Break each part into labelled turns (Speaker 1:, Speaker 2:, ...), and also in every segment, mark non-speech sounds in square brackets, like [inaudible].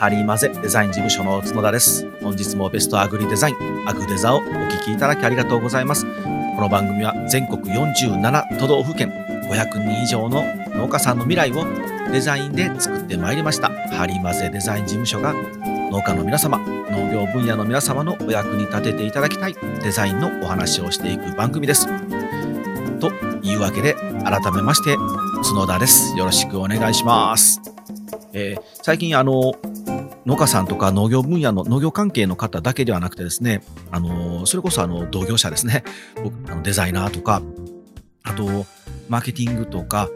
Speaker 1: ハリーマゼデザイン事務所の角田です。本日もベストアグリデザイン、アグデザをお聞きいただきありがとうございます。この番組は全国47都道府県500人以上の農家さんの未来をデザインで作ってまいりました。ハリーマゼデザイン事務所が農家の皆様、農業分野の皆様のお役に立てていただきたいデザインのお話をしていく番組です。というわけで、改めまして、角田です。よろしくお願いします。えー最近、あの、農家さんとか農業分野の農業関係の方だけではなくてですね、あの、それこそあの同業者ですね、あのデザイナーとか、あと、マーケティングとか、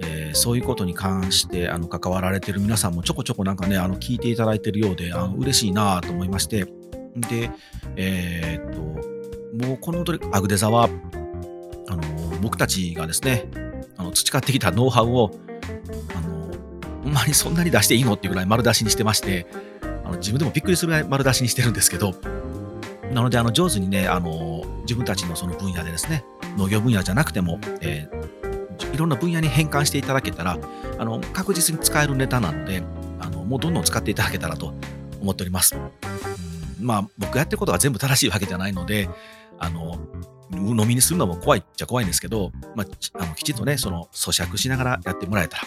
Speaker 1: えーそういうことに関してあの関わられている皆さんもちょこちょこなんかね、あの聞いていただいているようで、あの嬉しいなと思いまして、で、えーっと、もうこのアグデザは、あの、僕たちがですね、あの培ってきたノウハウを、ほんまにそんなに出していいのっていうぐらい丸出しにしてまして、あの自分でもびっくりするぐらい丸出しにしてるんですけど、なので、あの上手にね、あの自分たちのその分野でですね、農業分野じゃなくても、えーいろんな分野に変換していただけたら、あの確実に使えるネタなので、あのもうどんどん使っていただけたらと思っております。まあ、僕やってることが全部正しいわけじゃないので、あの鵜呑みにするのも怖いっちゃ怖いんですけど、まあ、あのきちっとね、その咀嚼しながらやってもらえたら。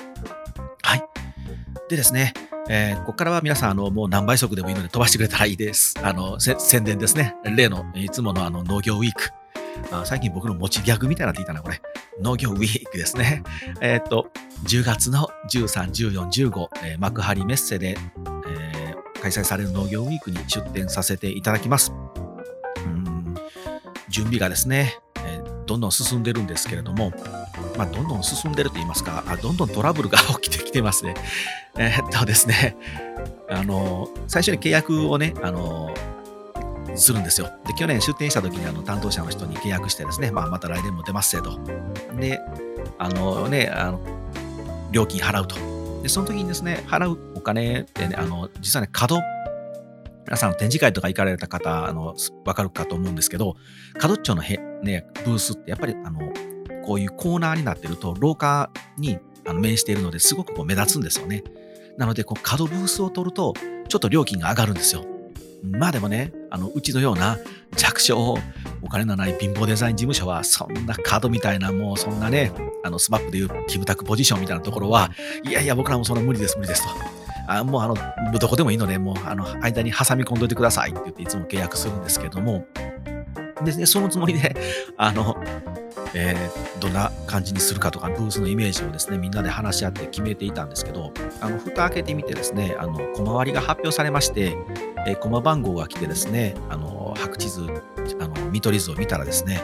Speaker 1: でですね、えーここからは皆さん、あの、もう何倍速でもいいので飛ばしてくれたらいいです。あの、宣伝ですね。例の、いつものあの、農業ウィーク。あ最近僕の持ちギャグみたいになっていたな、これ。農業ウィークですね。えーっと、10月の13、14、15、えー幕張メッセで、えー開催される農業ウィークに出展させていただきます。うん準備がですね、どんどん進んでるんですけれども、まあ、どんどん進んでると言いますか、あどんどんトラブルが起きてきてますね。えーっとですね、あの、最初に契約をね、あの、するんですよ。で、去年出店した時にあの担当者の人に契約してですね、まあ、また来年も出ますせと。で、あのね、あの、料金払うと。で、その時にですね、払うお金ってね、あの、実はね、角、皆さん展示会とか行かれた方、あの、わかるかと思うんですけど、角っちょのへ、ね、ブースってやっぱり、あの、こういうコーナーになってると、廊下にあの面しているのですごくこう目立つんですよね。なので、こう角ブースを取ると、ちょっと料金が上がるんですよ。まあでもね、あの、うちのような弱小、お金のない貧乏デザイン事務所は、そんな角みたいな、もうそんなね、あの、スマップでいうキムタクポジションみたいなところは、いやいや、僕らもそんな無理です、無理ですと。あもうあの、どこでもいいので、もうあの、間に挟み込んどいてくださいって言っていつも契約するんですけども、でね、そのつもりで、[laughs] あの、えーどんな感じにするかとか、ブースのイメージをですね、みんなで話し合って決めていたんですけど、あの、蓋開けてみてですね、あの、コマ割りが発表されまして、えー、コマ番号が来てですね、あの、白地図、あの、見取り図を見たらですね、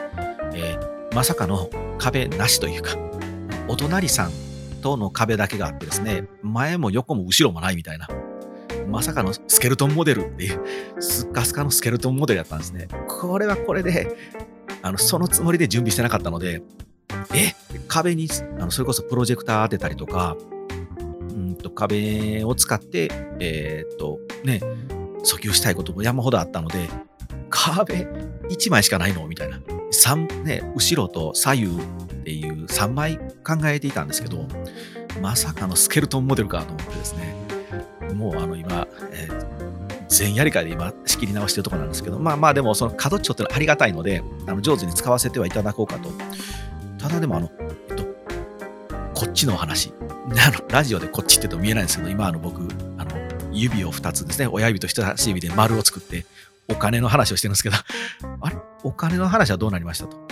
Speaker 1: えーまさかの壁なしというか、お隣さんとの壁だけがあってですね、前も横も後ろもないみたいな、まさかのスケルトンモデルっていう、スッカスカのスケルトンモデルやったんですね。これはこれで、あの、そのつもりで準備してなかったので、え？壁に、あのそれこそプロジェクター当てたりとか、うんと壁を使って、えーっと、ね、訴求したいことも山ほどあったので、壁1枚しかないの？みたいな。三ね、後ろと左右っていう3枚考えていたんですけど、まさかのスケルトンモデルかと思ってですね、もうあの今、えー全やり替えで今仕切り直してるところなんですけど、まあまあでもその角っちょってのはありがたいので、あの上手に使わせてはいただこうかと。ただでもあの、えっと、こっちのお話。あのラジオでこっちって言うと見えないんですけど、今あの僕、あの、指を2つですね、親指と人差し指で丸を作って、お金の話をしてるんですけど、[laughs] あれ？お金の話はどうなりましたと。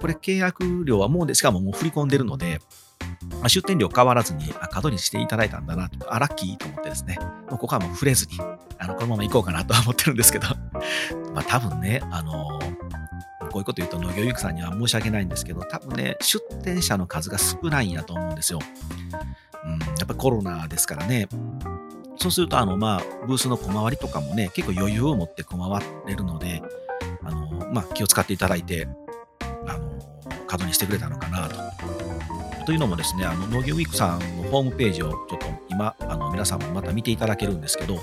Speaker 1: これ契約料はもうで、しかももう振り込んでるので、ま出店料変わらずにあ角にしていただいたんだなと、あ、ラッキーと思ってですね、もうここはもう触れずに、あの、このまま行こうかなとは思ってるんですけど、[laughs] まあ多分ね、あのこういうこと言うと農業ユークさんには申し訳ないんですけど、多分ね、出店者の数が少ないんやと思うんですよ。うん、やっぱコロナですからね。そうすると、あの、まあ、ブースの小回りとかもね、結構余裕を持って小回れるので、あの、まあ、気を使っていただいて、稼働にしてくれたのかなと。というのもですね、あの農業ウィークさんのホームページをちょっと今、あの皆さんもまた見ていただけるんですけど、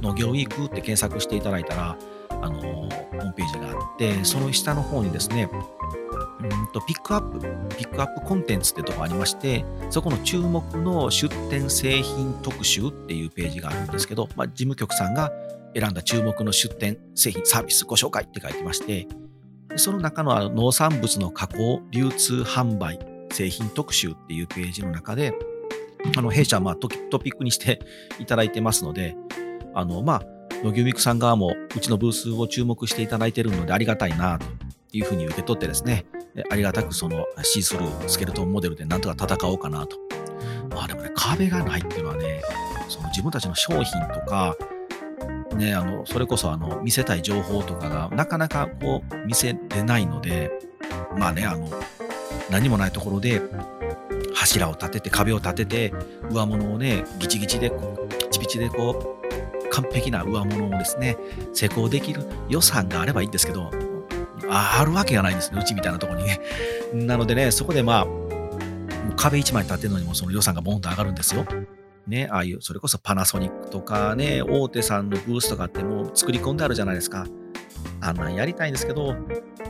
Speaker 1: 農業ウィークって検索していただいたら、あのホームページがあって、その下の方にですね、うんとピックアップ、ピックアップコンテンツってとこありまして、そこの注目の出展製品特集っていうページがあるんですけど、まあ、事務局さんが選んだ注目の出展製品、サービスご紹介って書いてまして、その中のあの農産物の加工、流通、販売、製品特集っていうページの中で、あの弊社はまあトピックにしていただいてますので、あのまあ、野牛ミクさん側もうちのブースを注目していただいているのでありがたいなというふうに受け取ってですね、ありがたくそのシースルースケルトンモデルでなんとか戦おうかなと。まあでもね、壁がないっていうのはね、その自分たちの商品とか、ね、あの、それこそあの、見せたい情報とかがなかなかこう、見せれないので、まあね、あの、何もないところで、柱を立てて、壁を立てて、上物をね、ギチギチで、ピチピチでこう、完璧な上物をですね、施工できる予算があればいいんですけど、あるわけがないんですね、うちみたいなとこにね。なのでね、そこでまあ、壁一枚立てるのにもその予算がボンと上がるんですよ。ね、ああいう、それこそパナソニックとかね、大手さんのブースとかってもう作り込んであるじゃないですか。あんなんやりたいんですけど、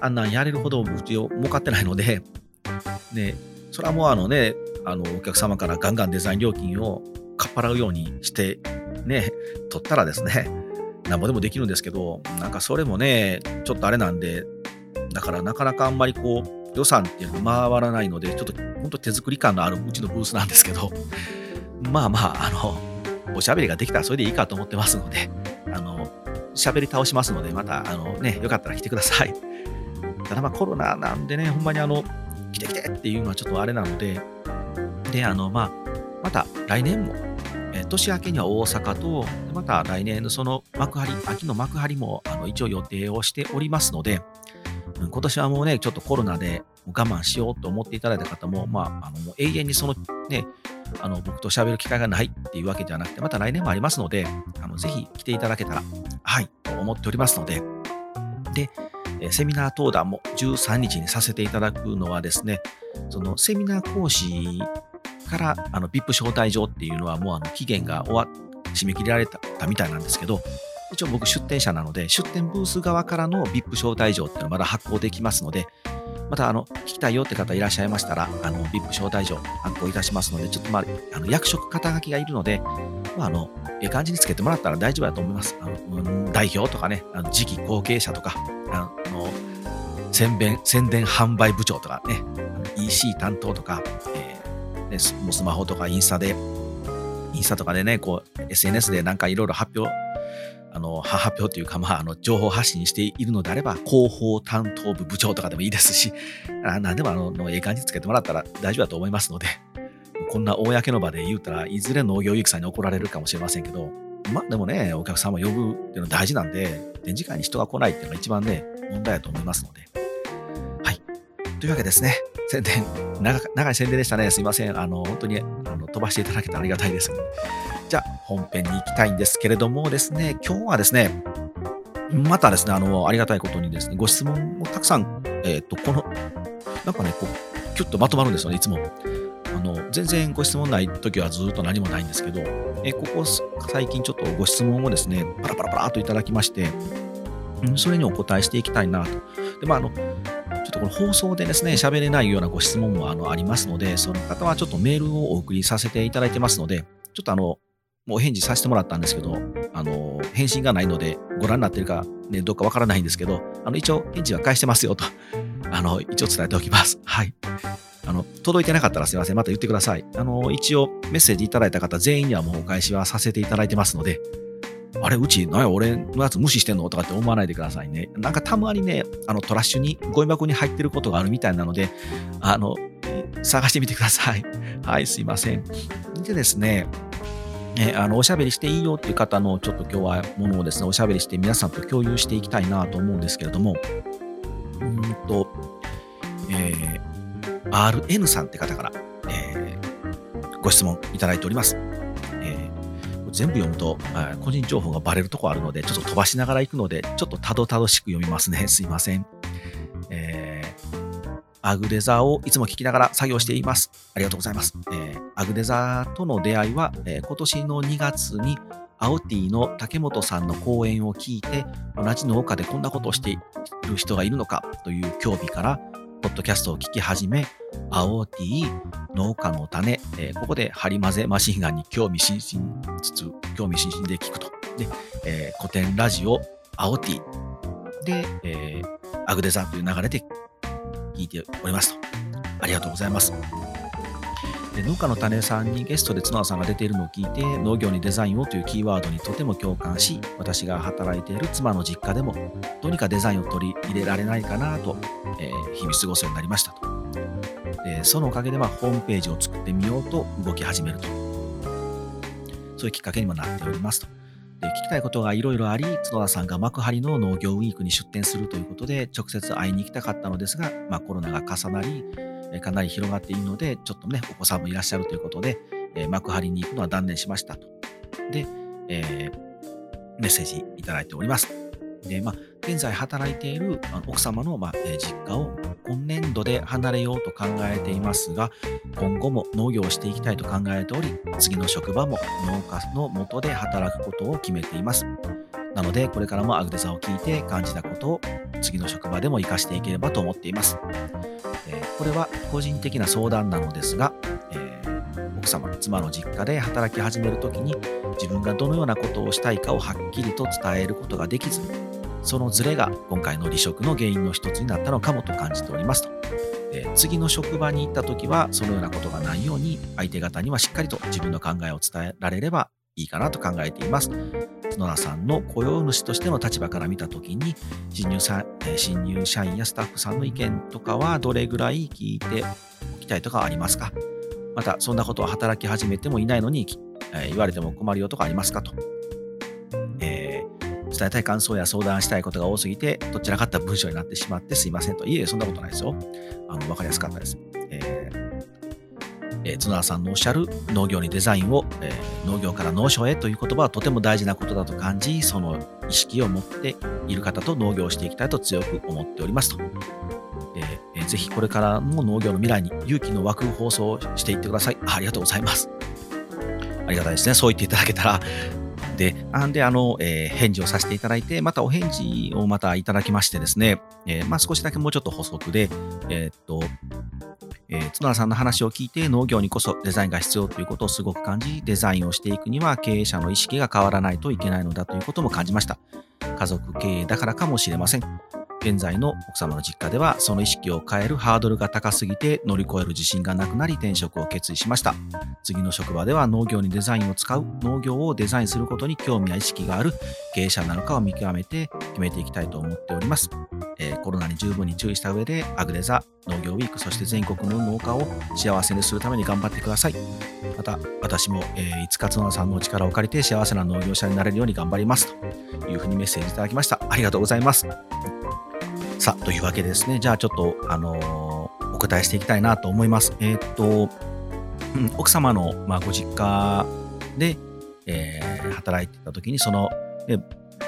Speaker 1: あんなんやれるほどうちを儲かってないので、ね、それはもうあのね、あの、お客様からガンガンデザイン料金をかっぱらうようにして、ね、取ったらですね、なんぼでもできるんですけど、なんかそれもね、ちょっとあれなんで、だからなかなかあんまりこう、予算っていうのが回らないので、ちょっと本当手作り感のあるうちのブースなんですけど、まあまあ、あの、おしゃべりができたらそれでいいかと思ってますので、あの、喋り倒しますので、また、あのね、よかったら来てください。ただまあコロナなんでね、ほんまにあの、来て来てっていうのはちょっとあれなので、で、あの、まあ、また来年も、え年明けには大阪と、また来年のその幕張、秋の幕張もあの一応予定をしておりますので、今年はもうね、ちょっとコロナで我慢しようと思っていただいた方も、まあ、あのもう永遠にそのね、あの僕と喋る機会がないっていうわけじゃなくて、また来年もありますので、あのぜひ来ていただけたら、はい、と思っておりますので、で、セミナー登壇も13日にさせていただくのはですね、そのセミナー講師からあの VIP 招待状っていうのはもうあの期限が終わ締め切られたみたいなんですけど、一応僕出店者なので、出店ブース側からの VIP 招待状っていうのはまだ発行できますので、また、あの、聞きたいよって方いらっしゃいましたら、あの、VIP 招待状発行いたしますので、ちょっとまあ、あの役職肩書きがいるので、まあ、あの、ええ感じにつけてもらったら大丈夫だと思います。あの、うん、代表とかね、あの次期後継者とか、あの、宣伝、宣伝販売部長とかね、EC 担当とか、えー、ね、スマホとかインスタで、インスタとかでね、こう、SNS でなんかいろいろ発表あの、発表というか、まあ、あの、情報発信しているのであれば、広報担当部部長とかでもいいですし、あ何でもあの、ええ感じつけてもらったら大丈夫だと思いますので、こんな公の場で言うたらいずれ農業ゆきさんに怒られるかもしれませんけど、まあでもね、お客様呼ぶっていうのは大事なんで、展示会に人が来ないっていうのが一番ね、問題だと思いますので。はい。というわけですね。宣伝、長長い宣伝でしたね。すいません。あの、本当にあの飛ばしていただけたらありがたいです。じゃあ、本編に行きたいんですけれどもですね、今日はですね、またですね、あの、ありがたいことにですね、ご質問もたくさん、えっ、ー、と、この、なんかね、こう、キュッとまとまるんですよね、いつも。あの、全然ご質問ない時はずっと何もないんですけど、えここ最近ちょっとご質問をですね、パラパラパラといただきまして、それにお答えしていきたいなと。で、まあ、あの、ちょっとこの放送でですね、喋れないようなご質問もあのありますので、その方はちょっとメールをお送りさせていただいてますので、ちょっとあの、もう返事させてもらったんですけど、あの、返信がないので、ご覧になってるか、ね、どっかわからないんですけど、あの、一応、返事は返してますよと、あの、一応伝えておきます。はい。あの、届いてなかったらすいません。また言ってください。あの、一応、メッセージいただいた方全員にはもうお返しはさせていただいてますので、あれ、うち、なや、俺のやつ無視してんの？とかって思わないでくださいね。なんかたまにね、あの、トラッシュに、ゴミ箱に入ってることがあるみたいなので、あの、探してみてください。はい、すいません。でですね、えあのおしゃべりしていいよっていう方のちょっと今日はものをですね、おしゃべりして皆さんと共有していきたいなと思うんですけれども、うんと、えー、RN さんって方から、えー、ご質問いただいております。えー、全部読むと、個人情報がバレるとこあるので、ちょっと飛ばしながら行くので、ちょっとたどたどしく読みますね。すいません。アグデザーをいつも聞きながら作業しています。ありがとうございます。えー、アグデザーとの出会いは、えー、今年の2月にアオティの竹本さんの講演を聞いて、同じ農家でこんなことをしている人がいるのかという興味から、ポッドキャストを聞き始め、青 T、農家の種、えー、ここで針混ぜマシンガンに興味津々つつ、興味津々で聞くと。で、えー、古典ラジオ、青 T で、えー、アグデザという流れで聞いておりますと。ありがとうございます。で農家の種さんにゲストで角田さんが出ているのを聞いて農業にデザインをというキーワードにとても共感し私が働いている妻の実家でもどうにかデザインを取り入れられないかなと、えー、日々過ごすようになりましたとでそのおかげで、まあ、ホームページを作ってみようと動き始めるとそういうきっかけにもなっておりますとで聞きたいことがいろいろあり角田さんが幕張の農業ウィークに出店するということで直接会いに行きたかったのですが、まあ、コロナが重なりかなり広がっているので、ちょっとね、お子さんもいらっしゃるということで、え幕張に行くのは断念しましたと。で、えー、メッセージいただいております。で、まあ、現在働いている奥様の、まあ実家を今年度で離れようと考えていますが、今後も農業をしていきたいと考えており、次の職場も農家の下で働くことを決めています。なので、これからもアグデザを聞いて感じたことを次の職場でも活かしていければと思っています。えこれは個人的な相談なのですが、えー、奥様、妻の実家で働き始めるときに自分がどのようなことをしたいかをはっきりと伝えることができず、そのズレが今回の離職の原因の一つになったのかもと感じておりますと。え、次の職場に行ったときは、そのようなことがないように、相手方にはしっかりと自分の考えを伝えられればいいかなと考えています。角田さんの雇用主としての立場から見たときに新入社、新入社員やスタッフさんの意見とかはどれぐらい聞いておきたいとかありますか？また、そんなことを働き始めてもいないのに、え、言われても困るよとかありますかと。伝えたい感想や相談したいことが多すぎて、どちらかった文章になってしまってすいませんと。いえ、そんなことないですよ。あの、わかりやすかったです。えーえー、角田さんのおっしゃる農業にデザインを、えー、農業から農商へという言葉はとても大事なことだと感じ、その意識を持っている方と農業をしていきたいと強く思っておりますと。えー、ぜひこれからの農業の未来に勇気の湧く放送をしていってください。ありがとうございます。ありがたいですね。そう言っていただけたら。で、あんで、あの、えー、返事をさせていただいて、またお返事をまたいただきましてですね、えー、まあ少しだけもうちょっと補足で、えー、っと、えー、角田さんの話を聞いて農業にこそデザインが必要ということをすごく感じ、デザインをしていくには経営者の意識が変わらないといけないのだということも感じました。家族経営だからかもしれません。現在の奥様の実家ではその意識を変えるハードルが高すぎて乗り越える自信がなくなり転職を決意しました次の職場では農業にデザインを使う農業をデザインすることに興味や意識がある経営者なのかを見極めて決めていきたいと思っておりますえー、コロナに十分に注意した上で、アグレザ農業ウィーク、そして全国の農家を幸せにするために頑張ってください。また、私も、えー、いつか角田さんのお力を借りて幸せな農業者になれるように頑張りますというふうにメッセージいただきました。ありがとうございます。さあ、というわけですね、じゃあちょっと、あのー、お答えしていきたいなと思います。えー、っと、うん、奥様の、まあ、ご実家で、えー、働いてた時に、その、ね、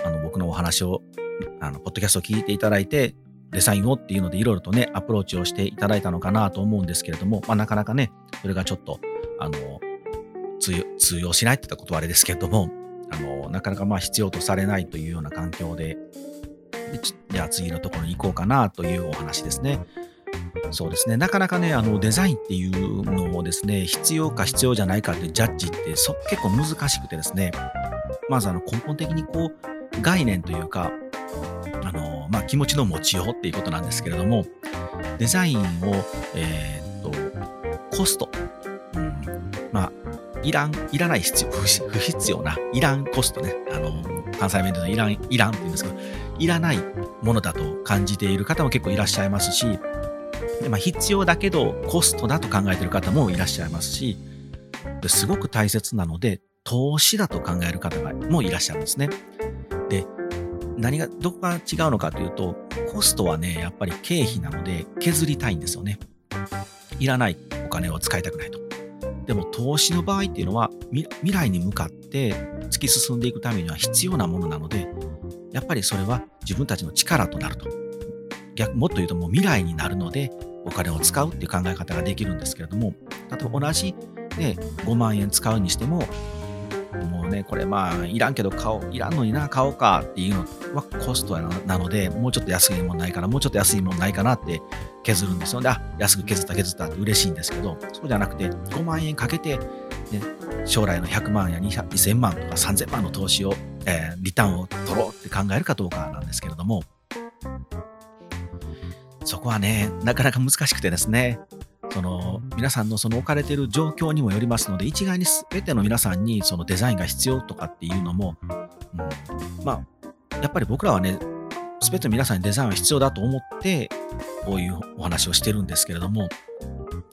Speaker 1: あの僕のお話をあの、ポッドキャストを聞いていただいて、デザインをっていうのでいろいろとね、アプローチをしていただいたのかなと思うんですけれども、まあ、なかなかね、それがちょっと、あの、通用しないって言ったことはあれですけれども、あの、なかなかまあ必要とされないというような環境で、でじゃあ次のところに行こうかなというお話ですね。そうですね。なかなかね、あの、デザインっていうのをですね、必要か必要じゃないかってジャッジってそ結構難しくてですね、まずあの根本的にこう、概念というか、あの、まあ、気持ちの持ちようっていうことなんですけれども、デザインを、えー、っと、コスト、うん、まあ、いらん、いらない必要、不必要な、いらんコストね。あの、関西弁でのいらん、いらんって言うんですけど、いらないものだと感じている方も結構いらっしゃいますし、まあ、必要だけどコストだと考えている方もいらっしゃいますし、すごく大切なので、投資だと考える方もいらっしゃるんですね。で、何が、どこが違うのかというと、コストはね、やっぱり経費なので削りたいんですよね。いらないお金を使いたくないと。でも投資の場合っていうのは未来に向かって突き進んでいくためには必要なものなので、やっぱりそれは自分たちの力となると。逆もっと言うともう未来になるのでお金を使うっていう考え方ができるんですけれども、例えば同じ、ね、5万円使うにしても、もうね、これまあ、いらんけど買おう、いらんのにな、買おうかっていうのはコストなので、もうちょっと安いもんないかな、もうちょっと安いもんないかなって削るんですよね。あ、安く削った削ったって嬉しいんですけど、そうじゃなくて5万円かけて、ね、将来の100万や2000万とか3000万の投資を、えー、リターンを取ろうって考えるかどうかなんですけれども、そこはね、なかなか難しくてですね、その皆さんのその置かれている状況にもよりますので、一概に全ての皆さんにそのデザインが必要とかっていうのも、うん、まあ、やっぱり僕らはね、全ての皆さんにデザインは必要だと思って、こういうお話をしてるんですけれども、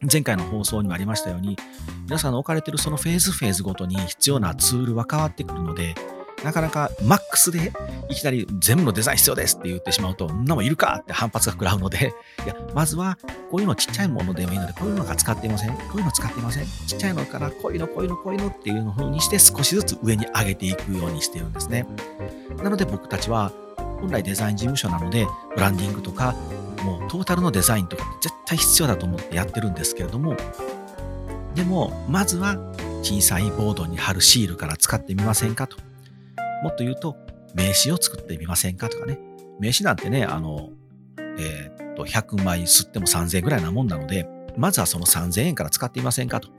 Speaker 1: 前回の放送にもありましたように、皆さんの置かれてるそのフェーズフェーズごとに必要なツールは変わってくるので、なかなかマックスでいきなり全部のデザイン必要ですって言ってしまうと、んなもいるかって反発が食らうので、いや、まずはこういうのちっちゃいものでもいいので、こういうのが使っていませんこういうの使っていませんちっちゃいのからこういうの、こういうの、こういうのっていうの風にして少しずつ上に上げていくようにしてるんですね。なので僕たちは本来デザイン事務所なので、ブランディングとか、もトータルのデザインとか絶対必要だと思ってやってるんですけれども、でも、まずは小さいボードに貼るシールから使ってみませんかと。もっと言うと、名刺を作ってみませんかとかね。名刺なんてね、あの、えー、っと、100枚吸っても3000円ぐらいなもんなので、まずはその3000円から使ってみませんかと。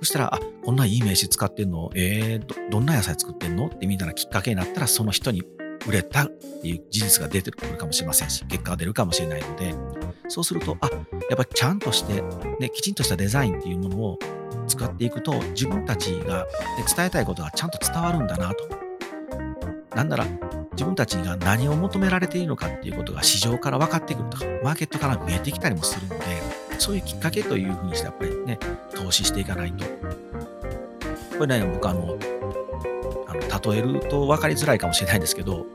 Speaker 1: そしたら、あ、こんないい名刺使ってんの？えー、ど、どんな野菜作ってんの？って見たらきっかけになったら、その人に売れたっていう事実が出てくるかもしれませんし、結果が出るかもしれないので、そうすると、あ、やっぱりちゃんとして、ね、きちんとしたデザインっていうものを使っていくと、自分たちが、ね、伝えたいことがちゃんと伝わるんだなと。なんなら、自分たちが何を求められているのかっていうことが市場から分かってくるとか、マーケットから見えてきたりもするので、そういうきっかけというふうにして、やっぱりね、投資していかないと。これね、僕あの、あの例えると分かりづらいかもしれないんですけど、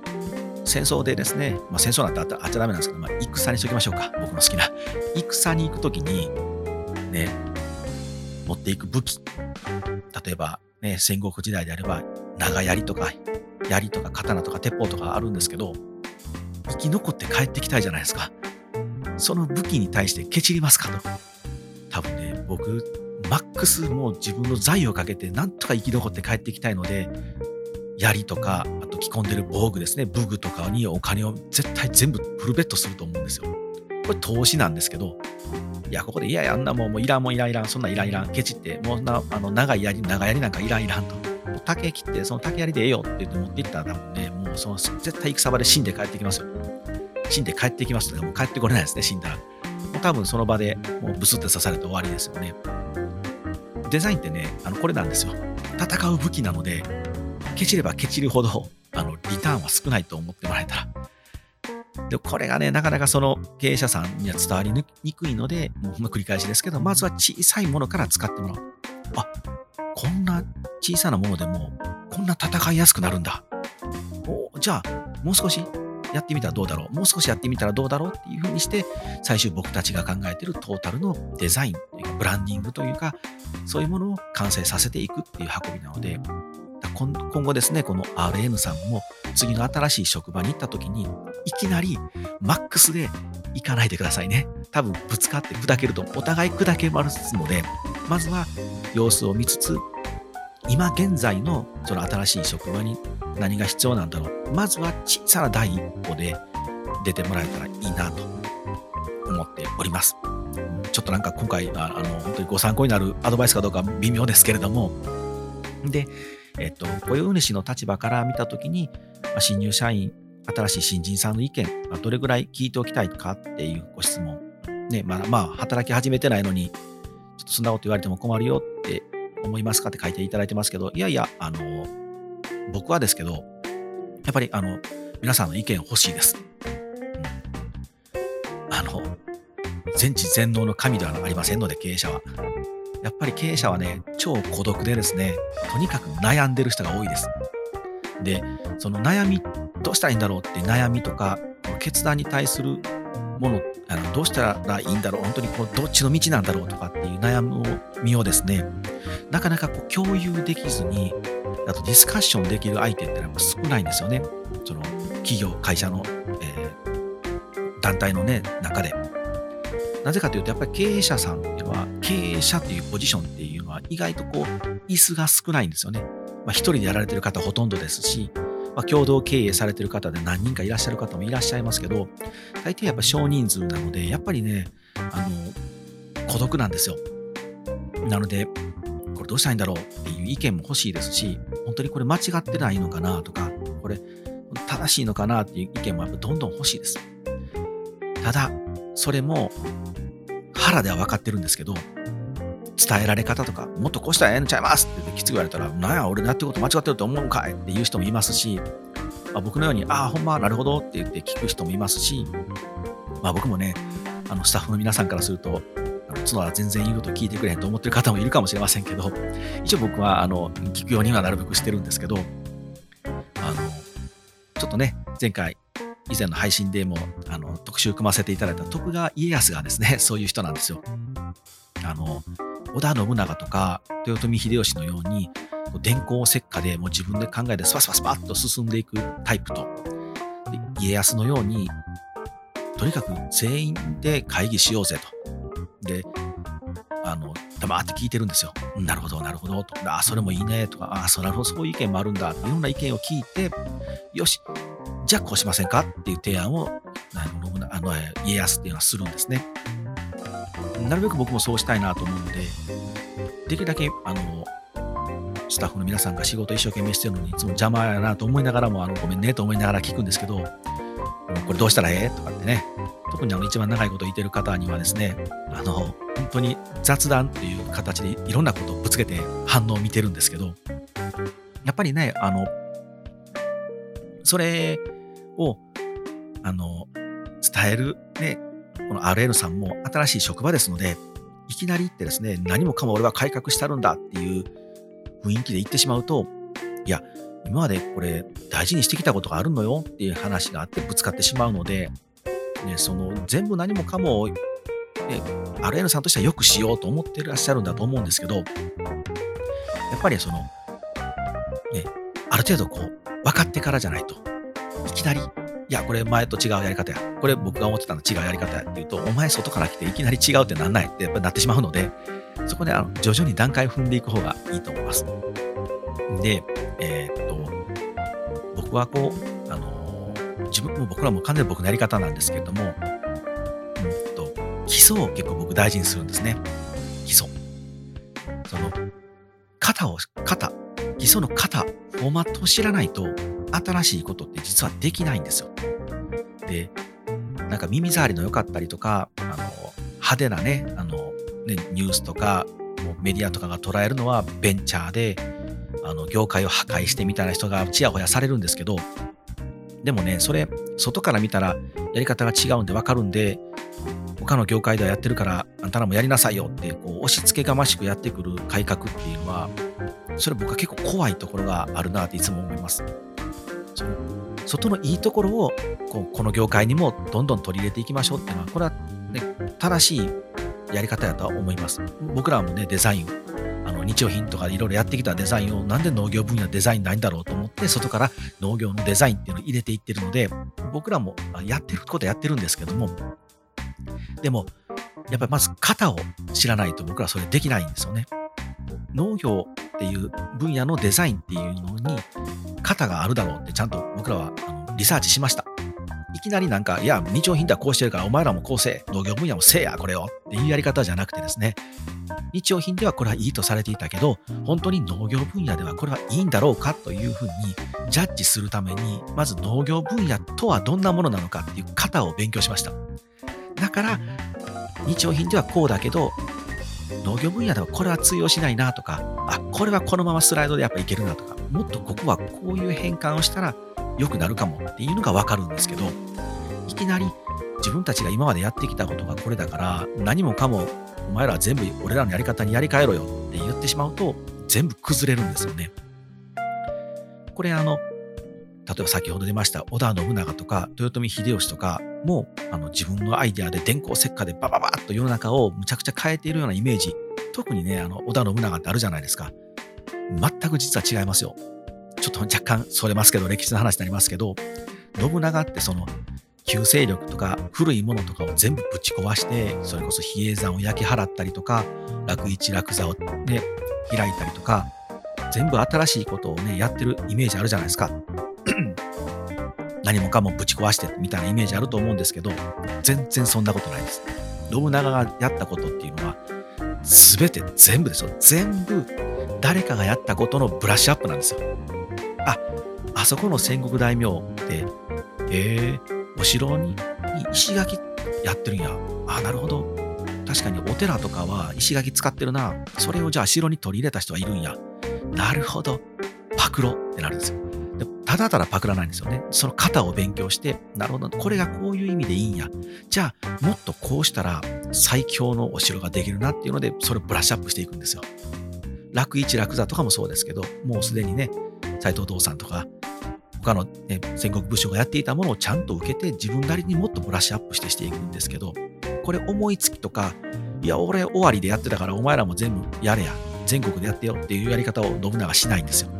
Speaker 1: 戦争でですね、まあ、戦争なんてあっちゃダメなんですけど、まあ、戦にしときましょうか。僕の好きな。戦に行くときに、ね、持っていく武器。例えば、ね、戦国時代であれば、長槍とか槍とか刀とか鉄砲とかあるんですけど、生き残って帰ってきたいじゃないですか。その武器に対してケチりますか？と。多分ね、僕、マックスもう自分の財をかけてなんとか生き残って帰っていきたいので、槍とか、あと着込んでる防具ですね、武具とかにお金を絶対全部フルベットすると思うんですよ。これ投資なんですけど、いや、ここでいやいや、あんなもんもういらんもんいらんいらん、そんないらんいらん、ケチって、もうな、あの、長い槍、長槍なんかいらんいらんと。竹切って、その竹槍でええよって言って持っていったら、ね、もうその絶対戦場で死んで帰ってきますよ。死んで帰ってきますとか、もう帰ってこれないですね、死んだら。もう多分その場でもうブスって刺されて終わりですよね。デザインってね、あのこれなんですよ。戦う武器なので、ケチればケチるほど、あの、リターンは少ないと思ってもらえたら。で、これがね、なかなかその経営者さんには伝わりにくいので、もう繰り返しですけど、まずは小さいものから使ってもらう。あ、こんな小さなものでも、こんな戦いやすくなるんだ。おじゃあ、もう少しやってみたらどうだろうもう少しやってみたらどうだろうっていうふうにして、最終僕たちが考えているトータルのデザイン、ブランディングというか、そういうものを完成させていくっていう運びなので、今後ですね、この RN さんも次の新しい職場に行った時に、いきなりマックスで行かないでくださいね。多分ぶつかって砕けるとお互い砕けますので、まずは様子を見つつ、今現在のその新しい職場に何が必要なんだろう。まずは小さな第一歩で出てもらえたらいいなと思っております。ちょっとなんか今回あの本当にご参考になるアドバイスかどうか微妙ですけれども、で、えっと、雇用主の立場から見たときに、まあ、新入社員、新しい新人さんの意見、まあ、どれぐらい聞いておきたいかっていうご質問。ね、まあ、まあ、働き始めてないのに、ちょっとそんなこと言われても困るよって思いますかって書いていただいてますけど、いやいや、あの、僕はですけど、やっぱり、あの、皆さんの意見欲しいです。全知全能の神ではありませんので、経営者は。やっぱり経営者はね、超孤独でですね、とにかく悩んでる人が多いです。で、その悩み、どうしたらいいんだろうって悩みとか、決断に対するもの、あのどうしたらいいんだろう、本当にこうどっちの道なんだろうとかっていう悩みをですね、なかなかこう共有できずに、あとディスカッションできる相手ってのは少ないんですよね。その企業、会社の、えー、団体のね、中で。なぜかというと、やっぱり経営者さんっていうのは、経営者っていうポジションっていうのは、意外とこう、椅子が少ないんですよね。まあ、一人でやられてる方ほとんどですし、まあ、共同経営されてる方で何人かいらっしゃる方もいらっしゃいますけど、大抵やっぱ少人数なので、やっぱりね、あの、孤独なんですよ。なので、これどうしたらいいんだろうっていう意見も欲しいですし、本当にこれ間違ってないのかなとか、これ正しいのかなっていう意見もやっぱどんどん欲しいです。ただ、それも腹では分かってるんですけど、伝えられ方とか、もっとこうしたらええんちゃいますってきつく言われたら、なんや、俺のやってること間違ってると思うんかいっていう人もいますし、まあ、僕のように、ああ、ほんま、なるほどって言って聞く人もいますし、まあ僕もね、あのスタッフの皆さんからすると、あの角は全然言うこと聞いてくれへんと思ってる方もいるかもしれませんけど、一応僕はあの聞くようにはなるべくしてるんですけど、あの、ちょっとね、前回、以前の配信でもあの特集組ませていただいた徳川家康がですね、[laughs] そういう人なんですよ。あの、織田信長とか豊臣秀吉のように、電光石火でもう自分で考えてスパスパスパッと進んでいくタイプと、家康のように、とにかく全員で会議しようぜと。で、あの、黙って聞いてるんですよ。なるほど、なるほど、と。あ、それもいいね、とか、あ、そうなるほど、そういう意見もあるんだ、いろんな意見を聞いて、よし、じゃあこうしませんか？っていう提案を、あのあの、家康っていうのはするんですね。なるべく僕もそうしたいなと思うので、できるだけ、あの、スタッフの皆さんが仕事一生懸命してるのにいつも邪魔やなと思いながらも、あの、ごめんねと思いながら聞くんですけど、これどうしたらええ？とかってね、特にあの一番長いこと言ってる方にはですね、あの、本当に雑談っていう形でいろんなことをぶつけて反応を見てるんですけど、やっぱりね、あの、それを、あの、伝えるね、この RN さんも新しい職場ですので、いきなり行ってですね、何もかも俺は改革したるんだっていう雰囲気で言ってしまうと、いや、今までこれ大事にしてきたことがあるのよっていう話があってぶつかってしまうので、ね、その全部何もかも、ね、RN さんとしてはよくしようと思ってらっしゃるんだと思うんですけど、やっぱりその、ね、ある程度こう、分かってからじゃないと、いきなりいや、これ前と違うやり方や。これ僕が思ってたの違うやり方やって言うと、お前外から来ていきなり違うってなんないってやっぱなってしまうので、そこであの徐々に段階踏んでいく方がいいと思います。で、えー、っと、僕はこう、あの、自分も僕らも完全に僕のやり方なんですけれども、うんと、基礎を結構僕大事にするんですね。基礎。その、型を、型、基礎の型、フォーマットを知らないと、新しいことって実はできないんですよ。で、なんか耳障りの良かったりとか、あの、派手なね、あの、ね、ニュースとか、メディアとかが捉えるのはベンチャーで、あの、業界を破壊してみたいな人がちやほやされるんですけど、でもね、それ、外から見たらやり方が違うんでわかるんで、他の業界ではやってるから、あんたらもやりなさいよって、こう、押し付けがましくやってくる改革っていうのは、それ僕は結構怖いところがあるなっていつも思います。その外のいいところをこうこの業界にもどんどん取り入れていきましょうっていうのはこれは、ね、正しいやり方やとは思います。僕らもねデザインあの日用品とかいろいろやってきたデザインをなんで農業分野デザインないんだろうと思って外から農業のデザインっていうのを入れていってるので僕らもやってることやってるんですけども。でもやっぱりまず型を知らないと僕らそれできないんですよね。農業っていう分野のデザインっていうのに型があるだろうってちゃんと僕らはあのリサーチしました。いきなりなんか、いや、日用品ではこうしてるからお前らもこうせえ、農業分野もせえや、これをっていうやり方じゃなくてですね、日用品ではこれはいいとされていたけど、本当に農業分野ではこれはいいんだろうかというふうにジャッジするために、まず農業分野とはどんなものなのかっていう型を勉強しました。だから、日用品ではこうだけど、農業分野ではこれは通用しないなとか、あ、これはこのままスライドでやっぱいけるなとか、もっとここはこういう変換をしたら良くなるかもっていうのがわかるんですけど、いきなり自分たちが今までやってきたことがこれだから、何もかもお前らは全部俺らのやり方にやり替えろよって言ってしまうと、全部崩れるんですよね。これあの、例えば先ほど出ました織田信長とか豊臣秀吉とかもあの自分のアイデアで電光石火でバババッと世の中をむちゃくちゃ変えているようなイメージ。特にねあの織田信長ってあるじゃないですか。全く実は違いますよ。ちょっと若干それますけど歴史の話になりますけど信長ってその旧勢力とか古いものとかを全部ぶち壊してそれこそ比叡山を焼き払ったりとか楽一楽座をね開いたりとか全部新しいことをねやってるイメージあるじゃないですか。何もかもぶち壊してみたいなイメージあると思うんですけど、全然そんなことないです。信長がやったことっていうのは、全て全部ですよ。全部誰かがやったことのブラッシュアップなんですよ。あ、あそこの戦国大名って、えー、お城に石垣やってるんや。あ、なるほど。確かにお寺とかは石垣使ってるな。それをじゃあ城に取り入れた人はいるんや。なるほど。パクロってなるんですよ。ただただパクらないんですよね。その型を勉強して、なるほど。これがこういう意味でいいんや。じゃあ、もっとこうしたら最強のお城ができるなっていうので、それをブラッシュアップしていくんですよ。楽一楽座とかもそうですけど、もうすでにね、斎藤道さんとか、他の、ね、戦国武将がやっていたものをちゃんと受けて自分なりにもっとブラッシュアップしてしていくんですけど、これ思いつきとか、いや、俺終わりでやってたからお前らも全部やれや、全国でやってよっていうやり方を信長しないんですよ。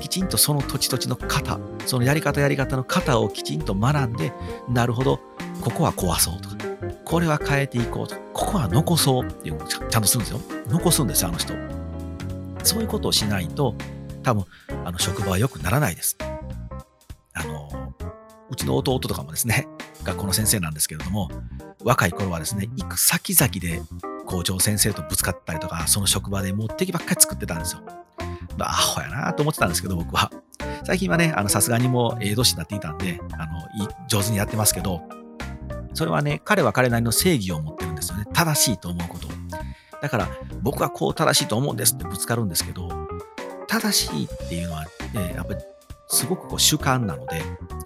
Speaker 1: きちんとその土地土地の型、そのやり方やり方の型をきちんと学んで、なるほど、ここは壊そうとか、これは変えていこうとか、ここは残そうっていうのをちゃんとするんですよ。残すんですよ、あの人。そういうことをしないと、多分、あの、職場は良くならないです。あの、うちの弟とかもですね、[laughs] 学校の先生なんですけれども、若い頃はですね、行く先々で校長先生とぶつかったりとか、その職場でもう敵ばっかり作ってたんですよ。まあ、アホやなと思ってたんですけど、僕は。最近はね、さすがにもう、ええ年になっていたんで、あの、上手にやってますけど、それはね、彼は彼なりの正義を持ってるんですよね。正しいと思うこと。だから、僕はこう正しいと思うんですってぶつかるんですけど、正しいっていうのはね、やっぱりすごくこう主観なので、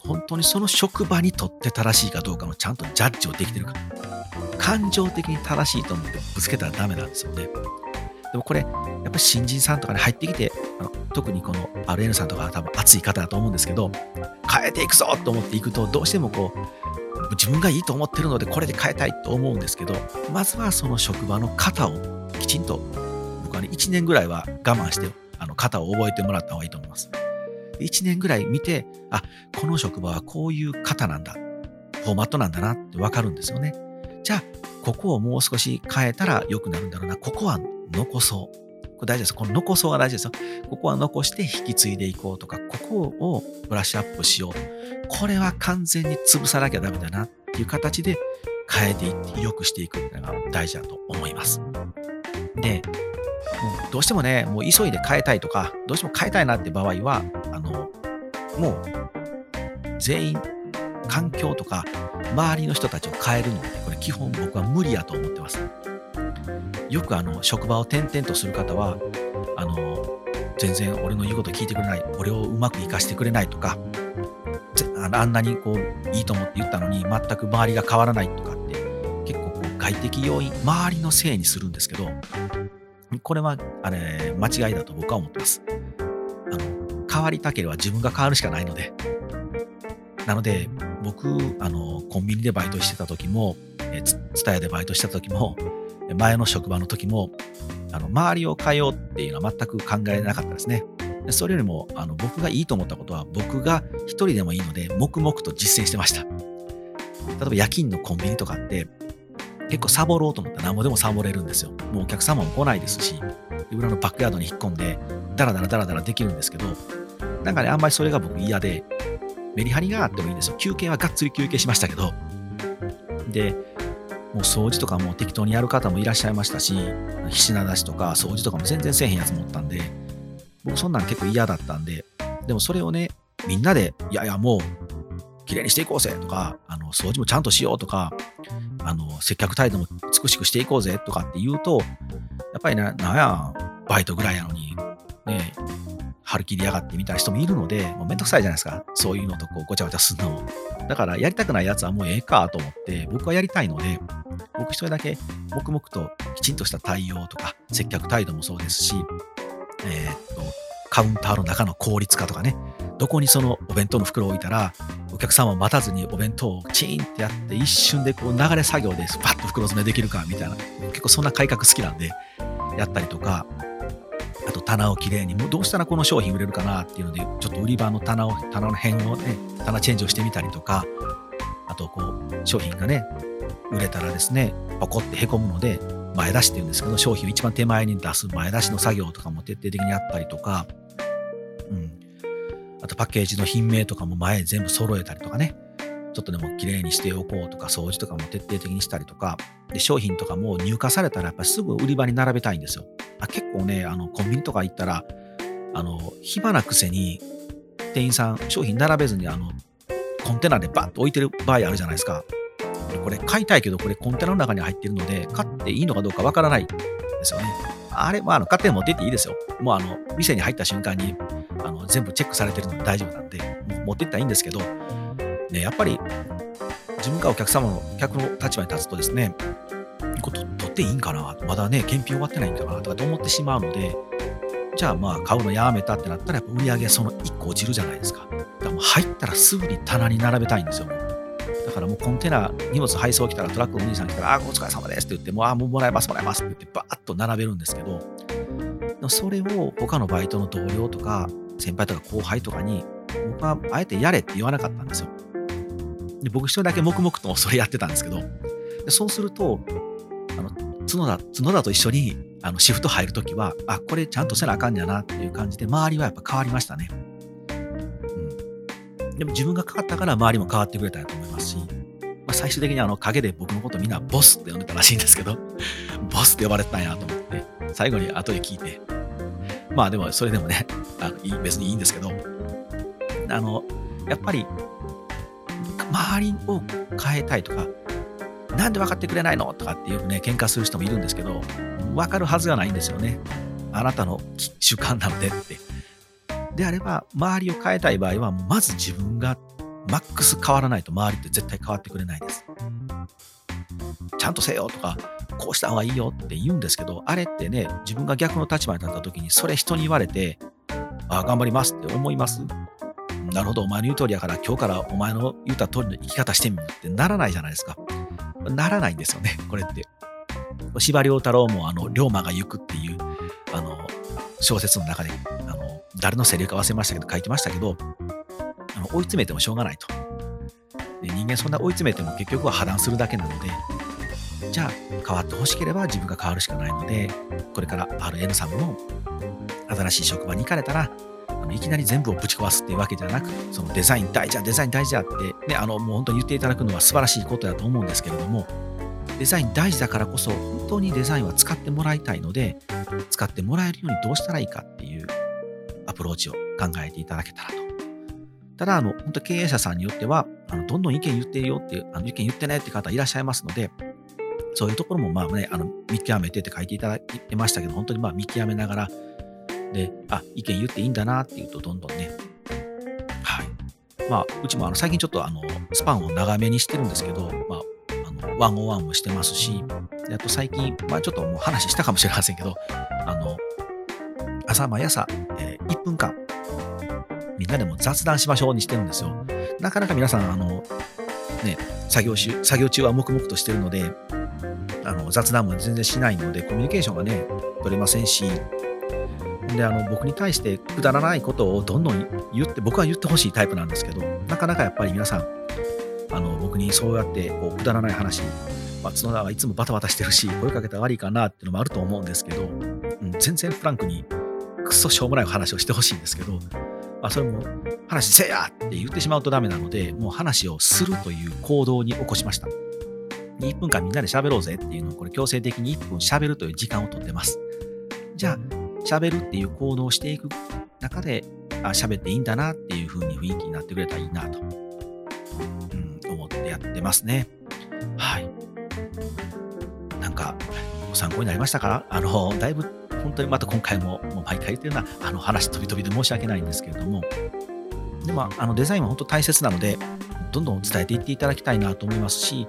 Speaker 1: 本当にその職場にとって正しいかどうかのちゃんとジャッジをできてるか。感情的に正しいと思ってぶつけたらダメなんですよね。でもこれ、やっぱり新人さんとかに入ってきて、あの特にこの RN さんとかは多分熱い方だと思うんですけど、変えていくぞと思っていくと、どうしてもこう、自分がいいと思ってるのでこれで変えたいと思うんですけど、まずはその職場の型をきちんと、僕はね、1年ぐらいは我慢して、あの、型を覚えてもらった方がいいと思います。1年ぐらい見て、あ、この職場はこういう型なんだ。フォーマットなんだなってわかるんですよね。じゃあ、ここをもう少し変えたら良くなるんだろうな。ここは残そう。これ大事です。この残そうが大事ですよ。ここは残して引き継いでいこうとか、ここをブラッシュアップしよう。これは完全に潰さなきゃダメだなっていう形で変えていって良くしていくっていうのが大事だと思います。で、もうどうしてもね、もう急いで変えたいとか、どうしても変えたいなって場合は、あの、もう全員、環境とか、周りの人たちを変えるのって、これ基本僕は無理やと思ってます。よくあの、職場を転々とする方は、あの、全然俺の言うこと聞いてくれない、俺をうまく活かしてくれないとか、あんなにこう、いいと思って言ったのに、全く周りが変わらないとかって、結構こう外的要因、周りのせいにするんですけど、これは、あれ、間違いだと僕は思ってます。あの、変わりたければ自分が変わるしかないので。なので、僕、あの、コンビニでバイトしてた時も、えツタヤでバイトしてた時も、前の職場の時も、あの、周りを変えようっていうのは全く考えなかったですね。それよりも、あの、僕がいいと思ったことは、僕が一人でもいいので、黙々と実践してました。例えば夜勤のコンビニとかって、結構サボろうと思ったら何もでもサボれるんですよ。もうお客様も来ないですし、裏のバックヤードに引っ込んで、ダラダラダラダラできるんですけど、なんかね、あんまりそれが僕嫌で、メリハリがあってもいいんですよ。休憩はがっつり休憩しましたけど、で、もう掃除とかも適当にやる方もいらっしゃいましたし、品出しとか掃除とかも全然せえへんやつもおったんで、僕そんなん結構嫌だったんで、でもそれをね、みんなで、いやいやもう、綺麗にしていこうぜとか、あの、掃除もちゃんとしようとか、あの、接客態度も美しくしていこうぜとかって言うと、やっぱりね、なんや、バイトぐらいやのに、ね、張り切りやがってみたいな人もいるので、もうめんどくさいじゃないですか。そういうのとこうごちゃごちゃするのだからやりたくないやつはもうええかと思って、僕はやりたいので、僕一人だけ黙々ときちんとした対応とか、接客態度もそうですし、えー、っと、カウンターの中の効率化とかね、どこにそのお弁当の袋を置いたら、お客様を待たずにお弁当をチーンってやって、一瞬でこう流れ作業でパッと袋詰めできるかみたいな、結構そんな改革好きなんで、やったりとか、棚をきれいに、もうどうしたらこの商品売れるかなっていうので、ちょっと売り場の棚を、棚の辺をね、棚チェンジをしてみたりとか、あとこう、商品がね、売れたらですね、ポコってへこむので、前出しって言うんですけど、商品を一番手前に出す前出しの作業とかも徹底的にやったりとか、うん。あとパッケージの品名とかも前全部揃えたりとかね。ちょっとでも綺麗にしておこうとか、掃除とかも徹底的にしたりとか、で、商品とかも入荷されたらやっぱすぐ売り場に並べたいんですよ。あ結構ね、あの、コンビニとか行ったら、あの、暇なくせに、店員さん、商品並べずに、あの、コンテナでバッと置いてる場合あるじゃないですか。これ買いたいけど、これコンテナの中に入ってるので、買っていいのかどうかわからないですよね。あれ、まあ、あの、勝手に持ってっていいですよ。もうあの、店に入った瞬間に、あの、全部チェックされてるので大丈夫なんで、持ってったらいいんですけど、ね、やっぱり自分がお客様の、客の立場に立つとですね、これ取っていいんかなまだね、検品終わってないんかなとかと思ってしまうので、じゃあまあ買うのやめたってなったら売り上げその1個落ちるじゃないですか。だからもう入ったらすぐに棚に並べたいんですよ。だからもうコンテナ、荷物配送来たらトラックのお兄さん来たら、あ、お疲れ様ですって言って、もう、あ、もうもらえます、もらえますって言って、バーッと並べるんですけど、それを他のバイトの同僚とか、先輩とか後輩とかに、僕はあえてやれって言わなかったんですよ。で僕一人だけ黙々とそれやってたんですけど、でそうすると、あの角田角田と一緒にあのシフト入るときは、あ、これちゃんとせなあかんやなっていう感じで、周りはやっぱ変わりましたね。うん。でも自分が変わったから周りも変わってくれたんやと思いますし、まあ、最終的にあの陰で僕のことみんなボスって呼んでたらしいんですけど、ボスって呼ばれてたんやと思って、最後に後で聞いて、まあでもそれでもね、あ別にいいんですけど、あの、やっぱり周りを変えたいとか、なんで分かってくれないのとかっていうね、喧嘩する人もいるんですけど、分かるはずがないんですよね。あなたの習慣なのでって。であれば、周りを変えたい場合は、まず自分がマックス変わらないと周りって絶対変わってくれないです。ちゃんとせよとか、こうした方がいいよって言うんですけど、あれってね、自分が逆の立場に立った時に、それ人に言われて、あ、頑張りますって思います？なるほど、お前の言う通りやから、今日からお前の言った通りの生き方してみるってならないじゃないですか。ならないんですよね、これって。司馬太郎も、あの、龍馬が行くっていう、あの、小説の中で、あの、誰のセリフか忘れましたけど、書いてましたけど、あの追い詰めてもしょうがないと。で人間そんな追い詰めても結局は破談するだけなので、じゃあ変わってほしければ自分が変わるしかないので、これから RN さんも新しい職場に行かれたら、いきなり全部をぶち壊すっていうわけではなく、そのデザイン大事だ、デザイン大事だって、ね、あの、もう本当に言っていただくのは素晴らしいことだと思うんですけれども、デザイン大事だからこそ、本当にデザインは使ってもらいたいので、使ってもらえるようにどうしたらいいかっていうアプローチを考えていただけたらと。ただ、あの、本当経営者さんによっては、あのどんどん意見言ってるよっていう、あの意見言ってねって方いらっしゃいますので、そういうところもまあね、あの見極めてって書いていただいてましたけど、本当にまあ見極めながら、で、あ、意見言っていいんだなっていうと、どんどんね、はい。まあ、うちもあの最近ちょっとあの、スパンを長めにしてるんですけど、まあ、あの、ワンオンワンもしてますし、であと最近、まあちょっともう話したかもしれませんけど、あの、朝毎朝、えー、1分間、みんなでも雑談しましょうにしてるんですよ。なかなか皆さん、あの、ね、作業中、作業中は黙々としてるので、あの雑談も全然しないので、コミュニケーションがね、取れませんし、で、あの、僕に対してくだらないことをどんどん言って、僕は言ってほしいタイプなんですけど、なかなかやっぱり皆さん、あの、僕にそうやってこうくだらない話、まあ、角田はいつもバタバタしてるし、声かけたら悪いかなっていうのもあると思うんですけど、うん、全然フランクに、くっそしょうもない話をしてほしいんですけど、まあ、それも、話せやって言ってしまうとダメなので、もう話をするという行動に起こしました。1分間みんなで喋ろうぜっていうのを、これ強制的に1分喋るという時間をとってます。じゃあ、喋るっていう行動をしていく中で、あ、喋っていいんだなっていう風に雰囲気になってくれたらいいなと、うん、思ってやってますね。はい。なんか、ご参考になりましたか？あの、だいぶ、本当にまた今回も、もう毎回言ってるような、あの話飛び飛びで申し訳ないんですけれども、でも、あのデザインは本当大切なので、どんどん伝えていっていただきたいなと思いますし、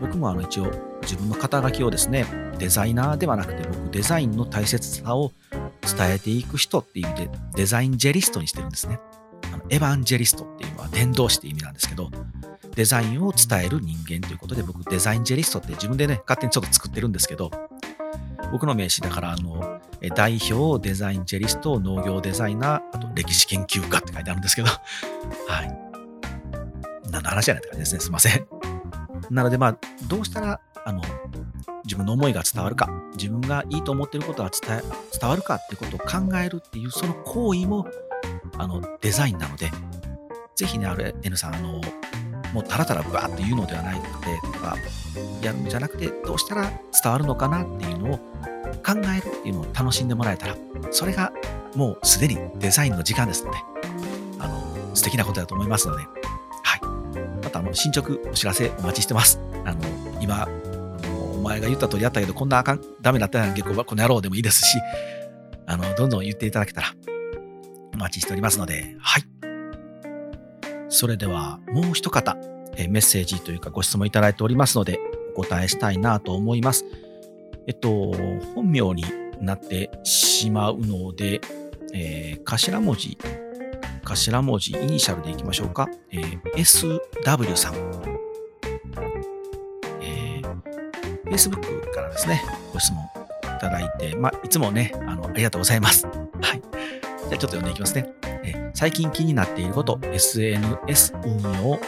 Speaker 1: 僕もあの一応自分の肩書きをですね、デザイナーではなくて僕デザインの大切さを伝えていく人っていう意味でデザインジェリストにしてるんですね。あのエヴァンジェリストっていうのは伝道師って意味なんですけど、デザインを伝える人間ということで僕デザインジェリストって自分でね、勝手にちょっと作ってるんですけど、僕の名刺だからあの、代表デザインジェリスト、農業デザイナー、あと歴史研究家って書いてあるんですけど、[laughs] はい。何の話じゃないって感じですね。すいません。なのでまあ、どうしたら、あの、自分の思いが伝わるか、自分がいいと思っていることが伝伝わるかっていうことを考えるっていう、その行為もあの、デザインなので、ぜひね、RN さん、あの、もうたらたらバーって言うのではないので、とか、やるんじゃなくて、どうしたら伝わるのかなっていうのを考えるっていうのを楽しんでもらえたら、それがもうすでにデザインの時間ですので、あの、素敵なことだと思いますので、はい。また、あの、進捗お知らせお待ちしてます。あの、今、前が言った通りやったけど、こんなあかん、ダメだったら結構この野郎でもいいですし、あの、どんどん言っていただけたら、お待ちしておりますので、はい。それでは、もう一方、えメッセージというかご質問いただいておりますので、お答えしたいなと思います。えっと、本名になってしまうので、えー、頭文字、頭文字、イニシャルでいきましょうか。えー、SW さん。Facebook からですね、ご質問いただいて、まあ、いつもね、あの、ありがとうございます。はい。じゃあちょっと読んでいきますね。え、最近気になっていること、SNS 運用。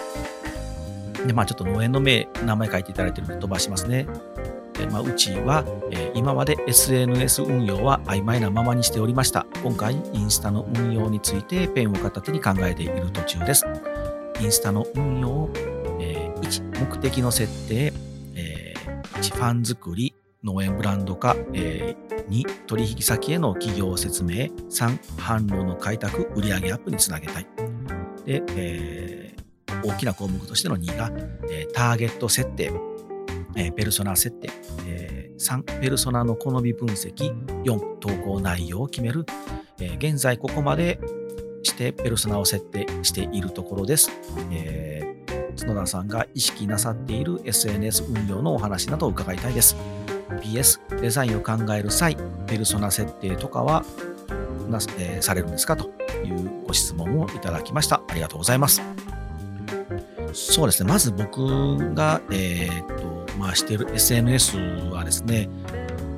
Speaker 1: で、まあちょっと農園の名、名前書いていただいてるので飛ばしますね。でまあ、うちは、え、今まで SNS 運用は曖昧なままにしておりました。今回、インスタの運用についてペンを片手に考えている途中です。インスタの運用、えー、1、目的の設定、1、ファン作り、農園ブランド化、えー、2、取引先への企業説明、3、販路の開拓、売上アップにつなげたい。で、えー、大きな項目としての2が、えー、ターゲット設定、えー、ペルソナ設定、えー、3、ペルソナの好み分析、4、投稿内容を決める、えー、現在ここまでしてペルソナを設定しているところです。え、角田さんが意識なさっている SNS 運用のお話などを伺いたいです。PS、デザインを考える際、ペルソナ設定とかはな、えー、されるんですかというご質問をいただきました。ありがとうございます。そうですね。まず僕が、えー、っと、まあ、している SNS はですね、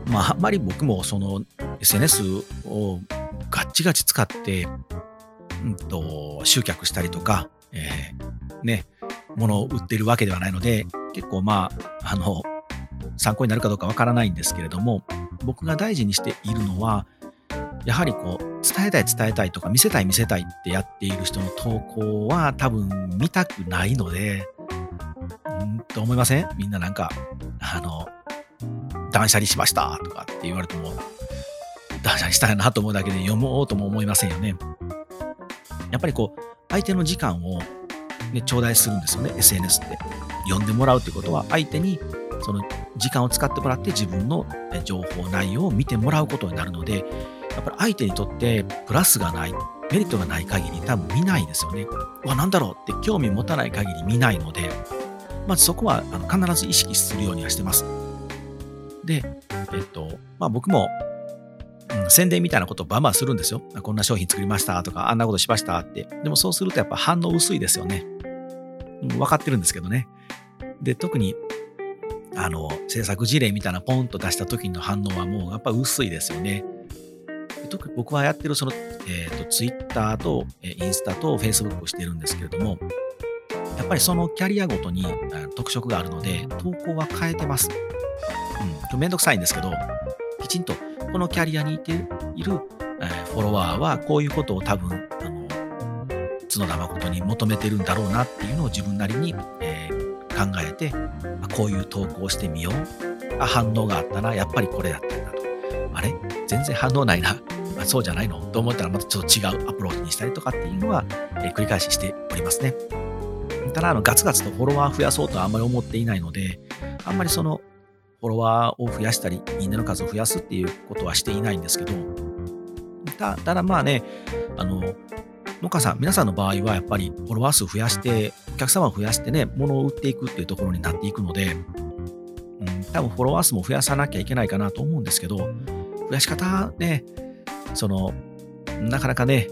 Speaker 1: まあ、あんまり僕もその SNS をガッチガチ使って、うんと、集客したりとか、えー、ね、物を売ってるわけではないので、結構まあ、あの、参考になるかどうかわからないんですけれども、僕が大事にしているのは、やはりこう、伝えたい伝えたいとか、見せたい見せたいってやっている人の投稿は多分見たくないので、うんと思いません？みんななんか、あの、断捨離しましたとかって言われても、断捨離したいなと思うだけで読もうとも思いませんよね。やっぱりこう、相手の時間を、ね、頂戴するんですよね、SNS って。読んでもらうってことは、相手にその時間を使ってもらって自分の情報内容を見てもらうことになるので、やっぱり相手にとってプラスがない、メリットがない限り多分見ないですよね。うわ、なんだろうって興味持たない限り見ないので、まずそこはあの必ず意識するようにはしてます。で、えっと、まあ僕も、宣伝みたいなことをバンバンするんですよ。こんな商品作りましたとか、あんなことしましたって。でもそうするとやっぱ反応薄いですよね。分かってるんですけどね。で、特にあの、制作事例みたいなポンと出した時の反応はもうやっぱ薄いですよね。特に僕はやってるその、えっ、ー、と、Twitter と、えインスタと Facebook をしてるんですけれども、やっぱりそのキャリアごとに特色があるので、投稿は変えてます。うん、めんどくさいんですけど、きちんとこのキャリアにいている、えフォロワーはこういうことを多分、あの、角田誠に求めてるんだろうなっていうのを自分なりに、え考えて、まこういう投稿してみよう。あ、反応があったな。やっぱりこれだったんだと。あれ？全然反応ないな。[laughs] あそうじゃないの？と思ったらまたちょっと違うアプローチにしたりとかっていうのは、え、繰り返ししておりますね。ただ、あの、ガツガツとフォロワー増やそうとはあんまり思っていないので、あんまりその、フォロワーを増やしたり、いいねの数を増やすっていうことはしていないんですけど、たただまあね、あの、農家さん、皆さんの場合はやっぱりフォロワー数増やして、お客様を増やしてね、物を売っていくっていうところになっていくので、うん、多分フォロワー数も増やさなきゃいけないかなと思うんですけど、増やし方ね、その、なかなかね、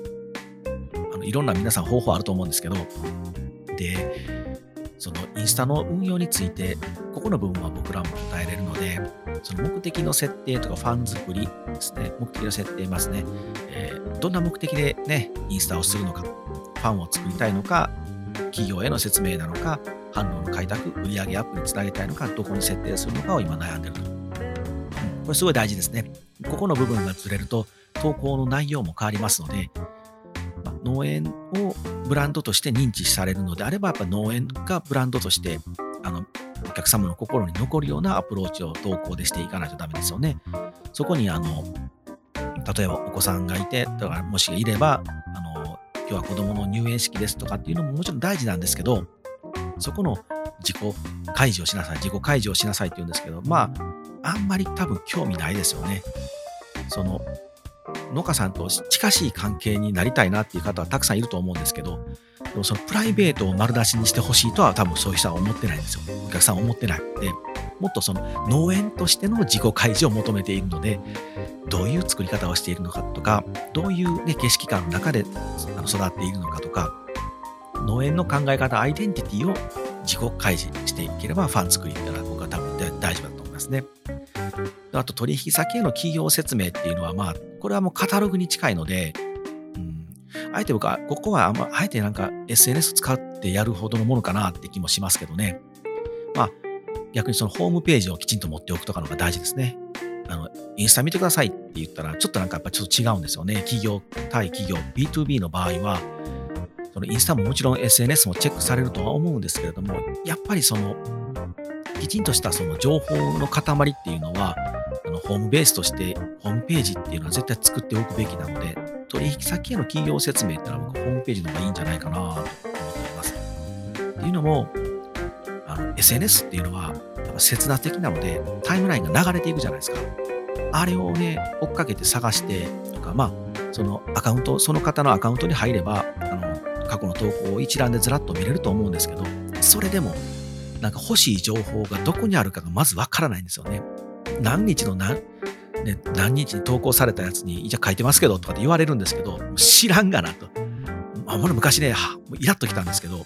Speaker 1: あのいろんな皆さん方法あると思うんですけど、で、そのインスタの運用について、ここの部分は僕らも答えれるので、その目的の設定とかファン作りですね、目的の設定ますね、えー、どんな目的でね、インスタをするのか、ファンを作りたいのか、企業への説明なのか、反応の開拓、売上アップにつなげたいのか、どこに設定するのかを今悩んでると。うん、これすごい大事ですね。ここの部分がずれると、投稿の内容も変わりますので、ま農園をブランドとして認知されるのであれば、やっぱ農園がブランドとして、あの、お客様の心に残るようなアプローチを投稿でしていかないとダメですよね。そこに、あの、例えばお子さんがいて、だからもしいれば、あの、今日は子供の入園式ですとかっていうのももちろん大事なんですけど、そこの自己開示をしなさい、自己開示をしなさいって言うんですけど、まあ、あんまり多分興味ないですよね。その、農家さんと近しい関係になりたいなっていう方はたくさんいると思うんですけど、でもそのプライベートを丸出しにしてほしいとは多分そういう人は思ってないんですよ。お客さんは思ってない。で、もっとその農園としての自己開示を求めているので、どういう作り方をしているのかとか、どういう、ね、景色感の中で育っているのかとか、農園の考え方、アイデンティティを自己開示していければ、ファン作りっていうのは僕は多分大丈夫だと思いますね。あと取引先への企業説明っていうのは、まあ、これはもうカタログに近いので、うん、あえて僕は、ここはあんま、あえてなんか SNS 使ってやるほどのものかなって気もしますけどね。まあ、逆にそのホームページをきちんと持っておくとかのが大事ですね。あの、インスタ見てくださいって言ったら、ちょっとなんかやっぱちょっと違うんですよね。企業対企業、B2B の場合は、そのインスタももちろん SNS もチェックされるとは思うんですけれども、やっぱりその、きちんとしたその情報の塊っていうのは、のホームベースとしてホームページっていうのは絶対作っておくべきなので、取引先への企業説明っていうのは僕ホームページの方がいいんじゃないかなと思っています。っていうのも、あの SNS っていうのはやっぱ切断的なのでタイムラインが流れていくじゃないですか。あれをね、追っかけて探してとか、まあ、そのアカウント、その方のアカウントに入れば、あの、過去の投稿を一覧でずらっと見れると思うんですけど、それでも、なんか欲しい情報がどこにあるかがまずわからないんですよね。何日の何、ね、何日に投稿されたやつに、じゃ書いてますけどとかって言われるんですけど、知らんがなと。あ、もう昔ね、イラッときたんですけど、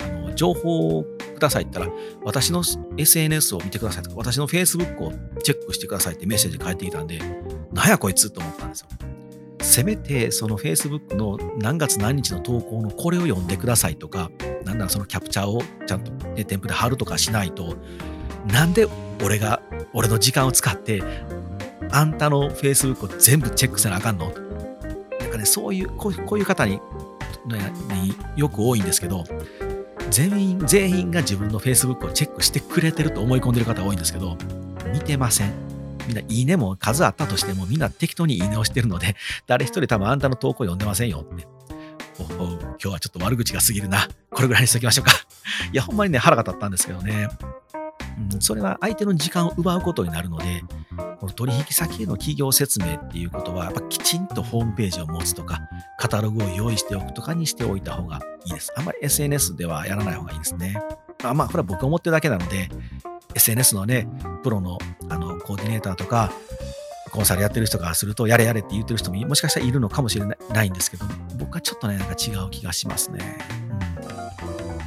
Speaker 1: あの情報をくださいって言ったら、私の SNS を見てくださいとか、私の Facebook をチェックしてくださいってメッセージ返ってきたんで、なんやこいつと思ったんですよ。せめてその Facebook の何月何日の投稿のこれを読んでくださいとか、なんならそのキャプチャーをちゃんと、ね、添付で貼るとかしないと、なんで俺が、俺の時間を使って、あんたの Facebook を全部チェックせなあかんの？なんかね、そういう、こういう方に、ね、よく多いんですけど、全員、全員が自分の Facebook をチェックしてくれてると思い込んでる方多いんですけど、見てません。みんないいねも数あったとしてもみんな適当にいいねをしてるので、[laughs] 誰一人多分あんたの投稿読んでませんよって。おお今日はちょっと悪口が過ぎるな。これぐらいにしときましょうか。いや、ほんまにね、腹が立ったんですけどね。うん、それは相手の時間を奪うことになるので、この取引先への企業説明っていうことは、やっぱきちんとホームページを持つとか、カタログを用意しておくとかにしておいた方がいいです。あんまり SNS ではやらない方がいいですね。あまあ、これは僕が思ってるだけなので、SNS のね、プロのあのコーディネーターとか、コンサルやってる人がすると、やれやれって言ってる人ももしかしたらいるのかもしれないんですけど、僕はちょっとね、なんか違う気がしますね。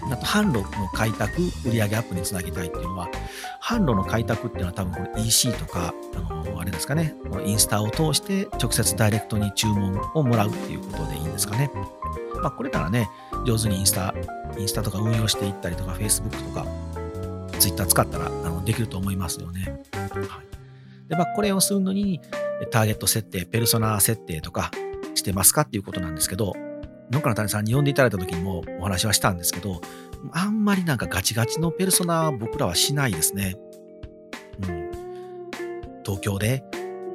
Speaker 1: うん、あと、販路の開拓、売上アップにつなげたいっていうのは、販路の開拓っていうのは多分これ EC とか、あの、あれですかね、このインスタを通して直接ダイレクトに注文をもらうっていうことでいいんですかね。まあ、これならね、上手にインスタ、インスタとか運用していったりとか、Facebook とか、ツイッター使ったらあのできると思いますよね。はい、で、まあ、これをするのに、ターゲット設定、ペルソナ設定とかしてますかっていうことなんですけど、農家の種さんに呼んでいただいた時にもお話はしたんですけど、あんまりなんかガチガチのペルソナは僕らはしないですね。うん。東京で、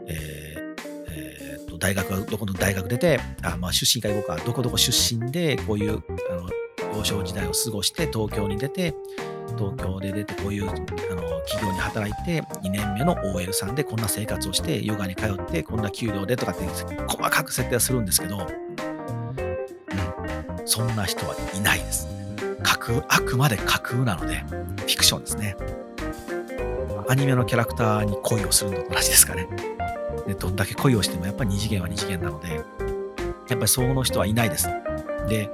Speaker 1: えーえー、と大学はどこの大学出て、あまあ、出身か行こうか、どこどこ出身で、こういうあの幼少時代を過ごして東京に出て、東京で出てこういうあの企業に働いて2年目の OL さんでこんな生活をしてヨガに通ってこんな給料でとかって細かく設定はするんですけど、うん、そんな人はいないです。架空、あくまで架空なので、フィクションですね。アニメのキャラクターに恋をするのと同じですかね。でどんだけ恋をしてもやっぱり二次元は二次元なので、やっぱりその人はいないです。で、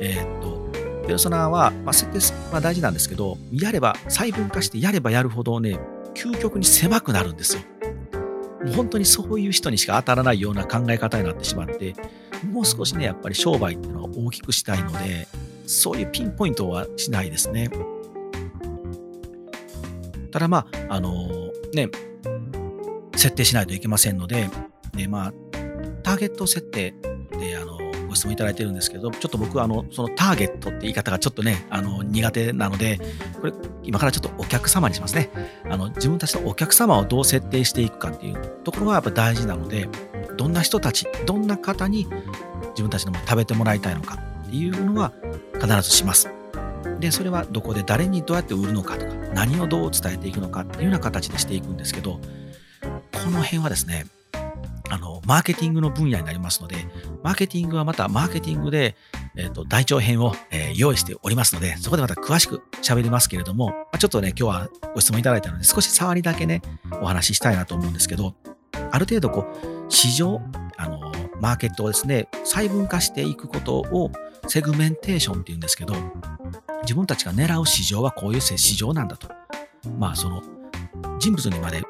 Speaker 1: えー、っと、ペルソナは、まあ、設定は大事なんですけど、やれば、細分化してやればやるほどね、究極に狭くなるんですよ。もう本当にそういう人にしか当たらないような考え方になってしまって、もう少しね、やっぱり商売っていうのは大きくしたいので、そういうピンポイントはしないですね。ただまあ、あのー、ね、設定しないといけませんので、でまあ、ターゲット設定、質問いただいてるんですけど、ちょっと僕はあの、そのターゲットって言い方がちょっとね、あの、苦手なので、これ、今からちょっとお客様にしますね。あの、自分たちのお客様をどう設定していくかっていうところがやっぱ大事なので、どんな人たち、どんな方に自分たちのも食べてもらいたいのかっていうのは必ずします。で、それはどこで誰にどうやって売るのかとか、何をどう伝えていくのかっていうような形でしていくんですけど、この辺はですね、あの、マーケティングの分野になりますので、マーケティングはまたマーケティングで、えっ、ー、と、大長編を、えー、用意しておりますので、そこでまた詳しく喋りますけれどもま、ちょっとね、今日はご質問いただいたので、少し触りだけね、お話ししたいなと思うんですけど、ある程度こう、市場、あの、マーケットをですね、細分化していくことをセグメンテーションって言うんですけど、自分たちが狙う市場はこういう市場なんだと。まあ、その、人物にまで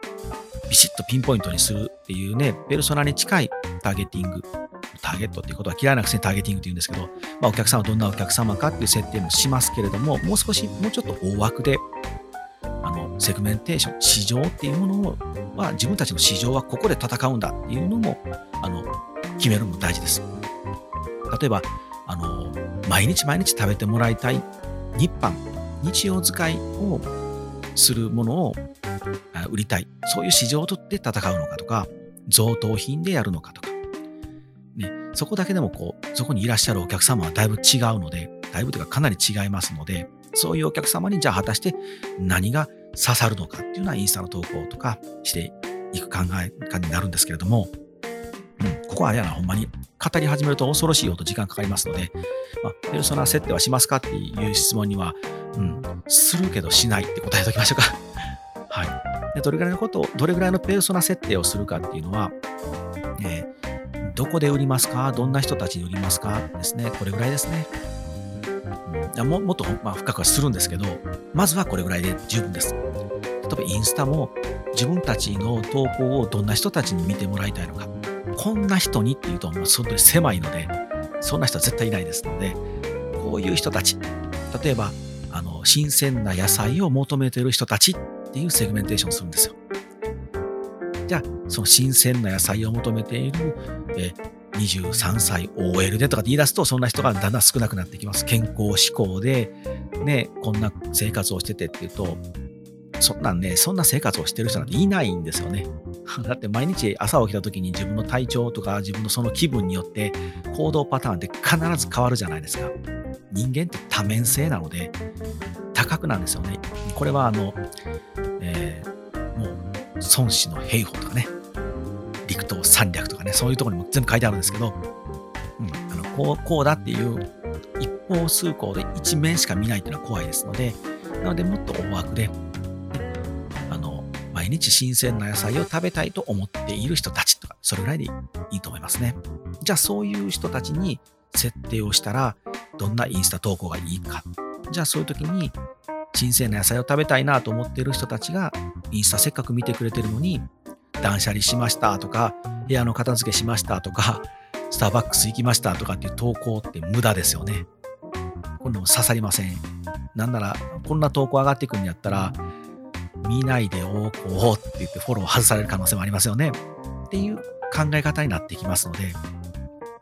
Speaker 1: ビシッとピンポイントにするっていうね、ペルソナに近いターゲティング。ターゲットっていう言葉は嫌いなくせにターゲティングって言うんですけど、まあ、お客さんはどんなお客様かっていう設定もしますけれども、もう少し、もうちょっと大枠で、あの、セグメンテーション、市場っていうものを、まあ、自分たちの市場はここで戦うんだっていうのも、あの、決めるのも大事です。例えば、あの、毎日毎日食べてもらいたい日販、日用使いをするものを売りたい。そういう市場を取って戦うのかとか、贈答品でやるのかとか。そこだけでもこう、そこにいらっしゃるお客様はだいぶ違うので、だいぶというかかなり違いますので、そういうお客様にじゃあ果たして何が刺さるのかっていうのはインスタの投稿とかしていく考え方になるんですけれども、うん、ここはあれやな、ほんまに語り始めると恐ろしいほど時間かかりますので、まあ、ペルソナ設定はしますかっていう質問には、うん、するけどしないって答えておきましょうか。[laughs] はい。でどれぐらいのことを、どれぐらいのペルソナ設定をするかっていうのは、えー、どこで売りますか？どんな人たちに売りますか？ですね。これぐらいですね。うん、ももっと、まあ、深くはするんですけど、まずはこれぐらいで十分です。例えばインスタも自分たちの投稿をどんな人たちに見てもらいたいのか。こんな人にっていうと、本当に狭いので、そんな人は絶対いないですので、こういう人たち、例えば、あの、新鮮な野菜を求めている人たちっていうセグメンテーションをするんですよ。じゃあ、その新鮮な野菜を求めている、え23歳 OL でとかって言い出すと、そんな人がだんだん少なくなってきます。健康志向で、ね、こんな生活をしててっていうと、そんなんね、そんな生活をしてる人なんていないんですよね。[laughs] だって毎日朝起きた時に自分の体調とか自分のその気分によって行動パターンって必ず変わるじゃないですか。人間って多面性なので、多角なんですよね。これはあの、えー、もう孫子の兵法とかね、陸東三略とかね、そういうところにも全部書いてあるんですけど、うん、あのこうこうだっていう一方通行で一面しか見ないっていうのは怖いですので、なのでもっと大枠で、あの毎日新鮮な野菜を食べたいと思っている人たちとか、それぐらいでいいと思いますね。じゃあそういう人たちに設定をしたら、どんなインスタ投稿がいいか。じゃあそういう時に、新鮮な野菜を食べたいなと思っている人たちが、インスタせっかく見てくれてるのに、断捨離しましたとか、部屋の片付けしましたとか、スターバックス行きましたとかっていう投稿って無駄ですよね。こんなの刺さりません。なんなら、こんな投稿上がってくるんやったら、見ないでおこうって言ってフォロー外される可能性もありますよね。っていう考え方になってきますので、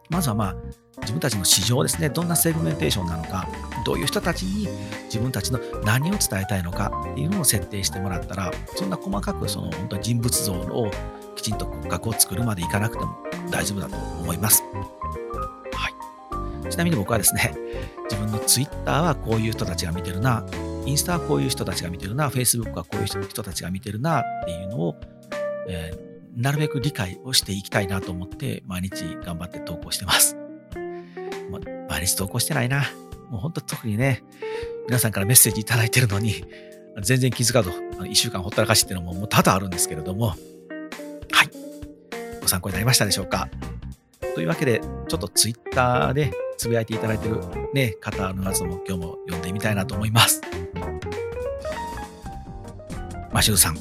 Speaker 1: まずはまあ、自分たちの市場ですね、どんなセグメンテーションなのか、どういう人たちに自分たちの何を伝えたいのかっていうのを設定してもらったら、そんな細かくその本当に人物像をきちんと骨格を作るまでいかなくても大丈夫だと思います。はい。ちなみに僕はですね、自分のツイッターはこういう人たちが見てるな、インスタはこういう人たちが見てるな、Facebook はこういう人たちが見てるなっていうのを、えー、なるべく理解をしていきたいなと思って毎日頑張って投稿してます。毎日投稿してないな。もう本当特にね、皆さんからメッセージいただいてるのに、全然気づかず、一週間ほったらかしっていうのももう多々あるんですけれども、はい。ご参考になりましたでしょうか。というわけで、ちょっとツイッターでつぶやいていただいてるね、方のやつも今日も読んでみたいなと思います。マシューさん、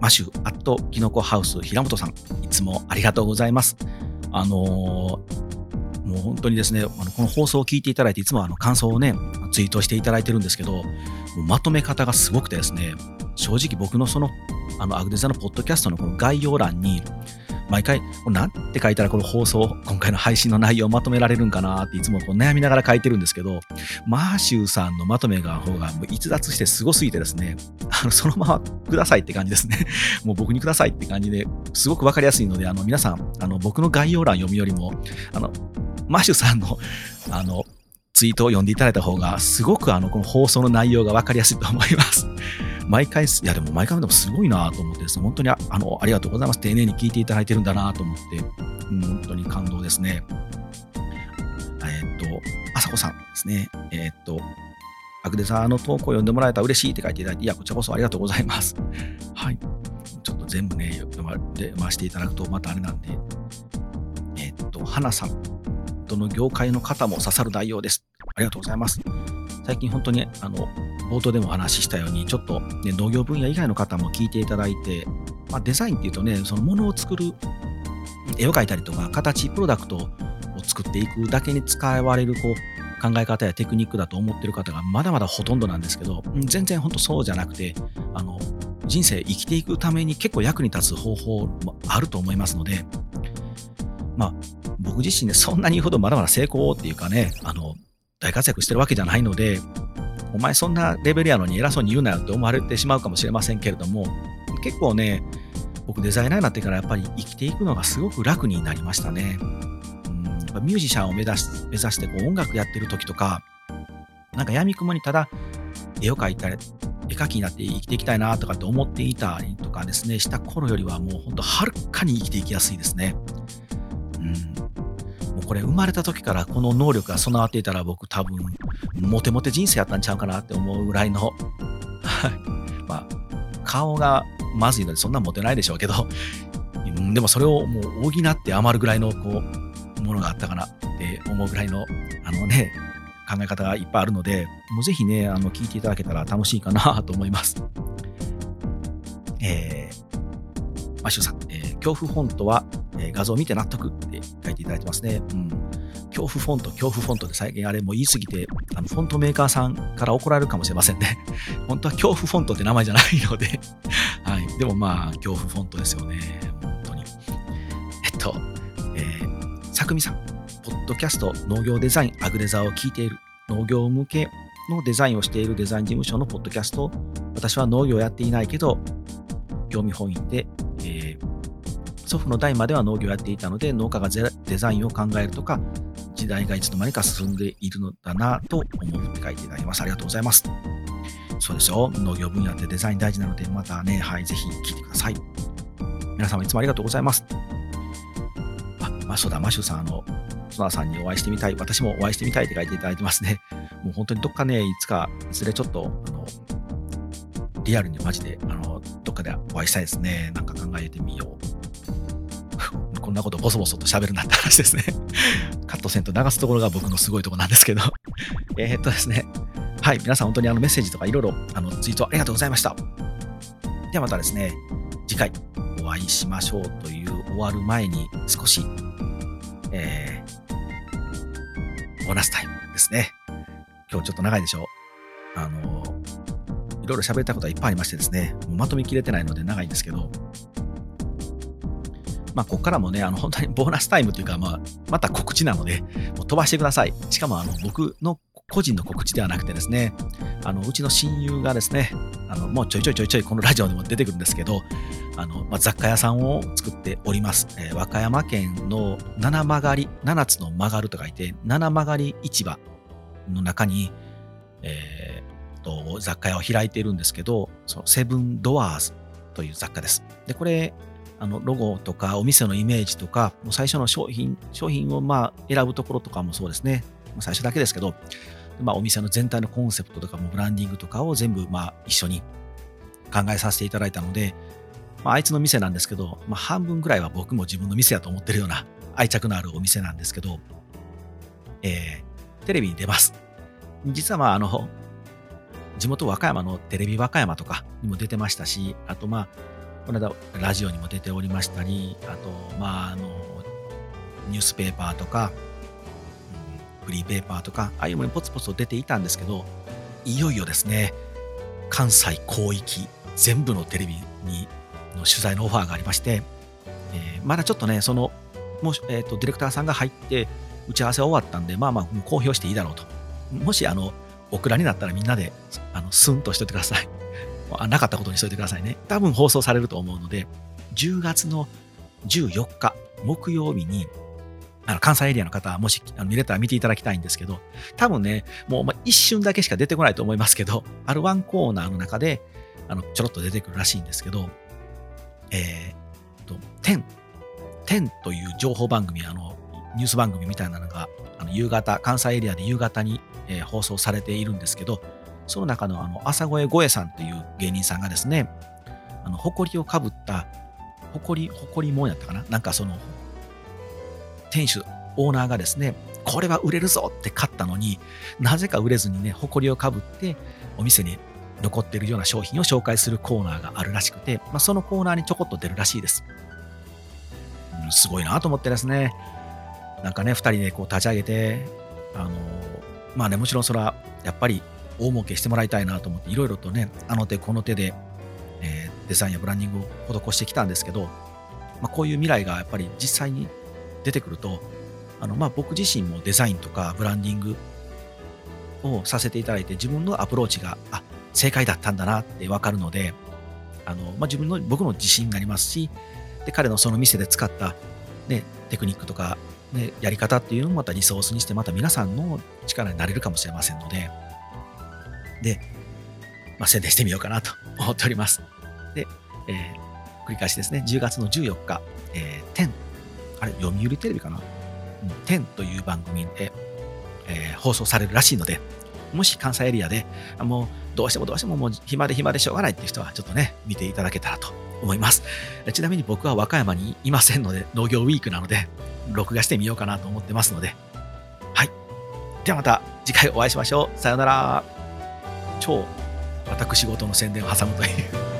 Speaker 1: マシューアットキノコハウス平本さん、いつもありがとうございます。あのー、もう本当にですね、あのこの放送を聞いていただいて、いつもあの感想をね、ツイートしていただいてるんですけど、まとめ方がすごくてですね、正直僕のその、あの、アグデザのポッドキャストのこの概要欄に、毎回、なんて書いたらこの放送、今回の配信の内容をまとめられるんかなっていつもこう悩みながら書いてるんですけど、マーシューさんのまとめが方がもう逸脱してすごすぎてですね、[laughs] あのそのままくださいって感じですね。[laughs] もう僕にくださいって感じですごくわかりやすいので、あの皆さん、あの僕の概要欄読むよりも、あの、マーシューさんの、あの、ツイートを読んでいただいた方が、すごくあの、この放送の内容がわかりやすいと思います。[laughs] 毎回、いやでも毎回でもすごいなと思ってですね、本当にあのありがとうございます。丁寧に聞いていただいてるんだなと思って、うん、本当に感動ですね。え、っと、あさこさんですね。え、っと、アグデザーの投稿を読んでもらえたら嬉しいって書いていただいて、いや、こちらこそありがとうございます。[laughs] はい。ちょっと全部ね、読まで回していただくとまたあれなんで、え、っと、花さん、どの業界の方も刺さる内容です。ありがとうございます。最近本当に、あの、冒頭でもお話ししたように、ちょっと、ね、農業分野以外の方も聞いていただいて、まあ、デザインっていうとね、そのものを作る、絵を描いたりとか、形、プロダクトを作っていくだけに使われるこう考え方やテクニックだと思ってる方がまだまだほとんどなんですけど、全然本当そうじゃなくて、あの人生生きていくために結構役に立つ方法もあると思いますので、まあ、僕自身ね、そんなに言うほどまだまだ成功っていうかね、あの大活躍してるわけじゃないので、お前そんなレベルやのに偉そうに言うなよって思われてしまうかもしれませんけれども、結構ね、僕デザイナーになってからやっぱり生きていくのがすごく楽になりましたね。うん、やっぱミュージシャンを目指し目指してこう音楽やってる時とか、なんか闇雲にただ絵を描いたり、絵描きになって生きていきたいなとかって思っていたりとかですね、した頃よりはもうほんとはるかに生きていきやすいですね。うん。これ生まれた時からこの能力が備わっていたら僕多分モテモテ人生やったんちゃうかなって思うぐらいの、[laughs] はい。まあ、顔がまずいのでそんなモテないでしょうけど、[laughs] でもそれをもう補って余るぐらいのこう、ものがあったかなって思うぐらいの、あのね、考え方がいっぱいあるので、もうぜひね、あの、聞いていただけたら楽しいかなと思います。えー、マシュさん、えー、恐怖フォントは、えー、画像を見て納得って書いていただいてますね。うん。恐怖フォント、恐怖フォントで最近あれも言い過ぎて、あのフォントメーカーさんから怒られるかもしれませんね。[laughs] 本当は恐怖フォントって名前じゃないので [laughs] はい。でもまあ、恐怖フォントですよね。本当に。えっと、えー、さくみさん、ポッドキャスト農業デザインアグレザーを聞いている農業向けのデザインをしているデザイン事務所のポッドキャスト私は農業をやっていないけど、興味本位で、祖父の代までは農業をやっていたので、農家がデザインを考えるとか、時代がいつの間にか進んでいるのだなと思うって書いていただきます。ありがとうございます。そうですよ。農業分野ってデザイン大事なので、またね、はい、ぜひ聞いてください。皆様いつもありがとうございます。あ、マシュだ、マシュさん、あの、ソナさんにお会いしてみたい、私もお会いしてみたいって書いていただいてますね。もう本当にどっかね、いつか、いずれちょっと、あの、リアルにマジで、あの、どっかでお会いしたいですね。なんか考えてみよう。こんなことボソボソと喋るなって話ですね。[laughs] カットせんと流すところが僕のすごいところなんですけど。[laughs] えっとですね。はい、皆さん本当にあのメッセージとかいろいろあのツイートありがとうございました。ではまたですね、次回お会いしましょうという終わる前に少し、えー、ボーナスタイムですね。今日ちょっと長いでしょあの、いろいろ喋ったことはいっぱいありましてですね、もうまとめきれてないので長いんですけど、まあ、ここからもね、あの、本当にボーナスタイムというか、まあ、また告知なので、もう飛ばしてください。しかも、あの、僕の個人の告知ではなくてですね、あの、うちの親友がですね、あの、もうちょいちょいちょいちょいこのラジオでも出てくるんですけど、あの、まあ、雑貨屋さんを作っております。えー、和歌山県の七曲がり、七つの曲がると書いて、七曲がり市場の中に、えー、と、雑貨屋を開いているんですけど、そのセブンドアーズという雑貨です。で、これ、あのロゴとかお店のイメージとか、もう最初の商品、商品をまあ選ぶところとかもそうですね。最初だけですけど、まあ、お店の全体のコンセプトとかもブランディングとかを全部まあ一緒に考えさせていただいたので、まあ、あいつの店なんですけど、まあ、半分ぐらいは僕も自分の店やと思ってるような愛着のあるお店なんですけど、えー、テレビに出ます。実はまああの、地元和歌山のテレビ和歌山とかにも出てましたし、あとまあ、この間ラジオにも出ておりましたり、あと、まあ、あの、ニュースペーパーとか、うん、フリーペーパーとか、ああいうものにポツポツと出ていたんですけど、いよいよですね、関西広域全部のテレビにの取材のオファーがありまして、えー、まだちょっとね、その、もし、えっ、ー、と、ディレクターさんが入って、打ち合わせ終わったんで、まあまあ、公表していいだろうと。もし、あの、オクラになったらみんなで、あの、スンとしといてください。なかったことにしといてくださいね。多分放送されると思うので、10月の14日、木曜日に、あの関西エリアの方、もし見れたら見ていただきたいんですけど、多分ね、もう一瞬だけしか出てこないと思いますけど、[laughs] あるワンコーナーの中で、あのちょろっと出てくるらしいんですけど、えー、と、10、10という情報番組、あの、ニュース番組みたいなのが、あの夕方、関西エリアで夕方に、えー、放送されているんですけど、その中のあの朝声声さんという芸人さんがですね、あの、誇をかぶった、誇り、誇りもんやったかな？なんかその、店主、オーナーがですね、これは売れるぞって買ったのになぜか売れずにね、誇りをかぶってお店に残っているような商品を紹介するコーナーがあるらしくて、まあ、そのコーナーにちょこっと出るらしいです。うん、すごいなと思ってですね、なんかね、二人でこう立ち上げて、あの、まあね、もちろんそれはやっぱり大儲けしてもらいたいなと思って、いろいろとね、あの手この手で、えー、デザインやブランディングを施してきたんですけど、まあ、こういう未来がやっぱり実際に出てくると、あのまあ、僕自身もデザインとかブランディングをさせていただいて、自分のアプローチが、あ、正解だったんだなってわかるので、あのまあ、自分の、僕の自信になりますし、で彼のその店で使った、ね、テクニックとか、ね、やり方っていうのもまたリソースにして、また皆さんの力になれるかもしれませんので、で、まあ、宣伝してみようかなと [laughs] 思っております。で、えー、繰り返しですね、10月の14日、えー、10、あれ、読売テレビかな、うん、10という番組で、えー、放送されるらしいので、もし関西エリアで、もうどうしてもどうしてももう暇で暇でしょうがないっていう人は、ちょっとね、見ていただけたらと思います。ちなみに僕は和歌山にいませんので、農業ウィークなので、録画してみようかなと思ってますので、はい。ではまた次回お会いしましょう。さようなら。超私事の宣伝を挟むという。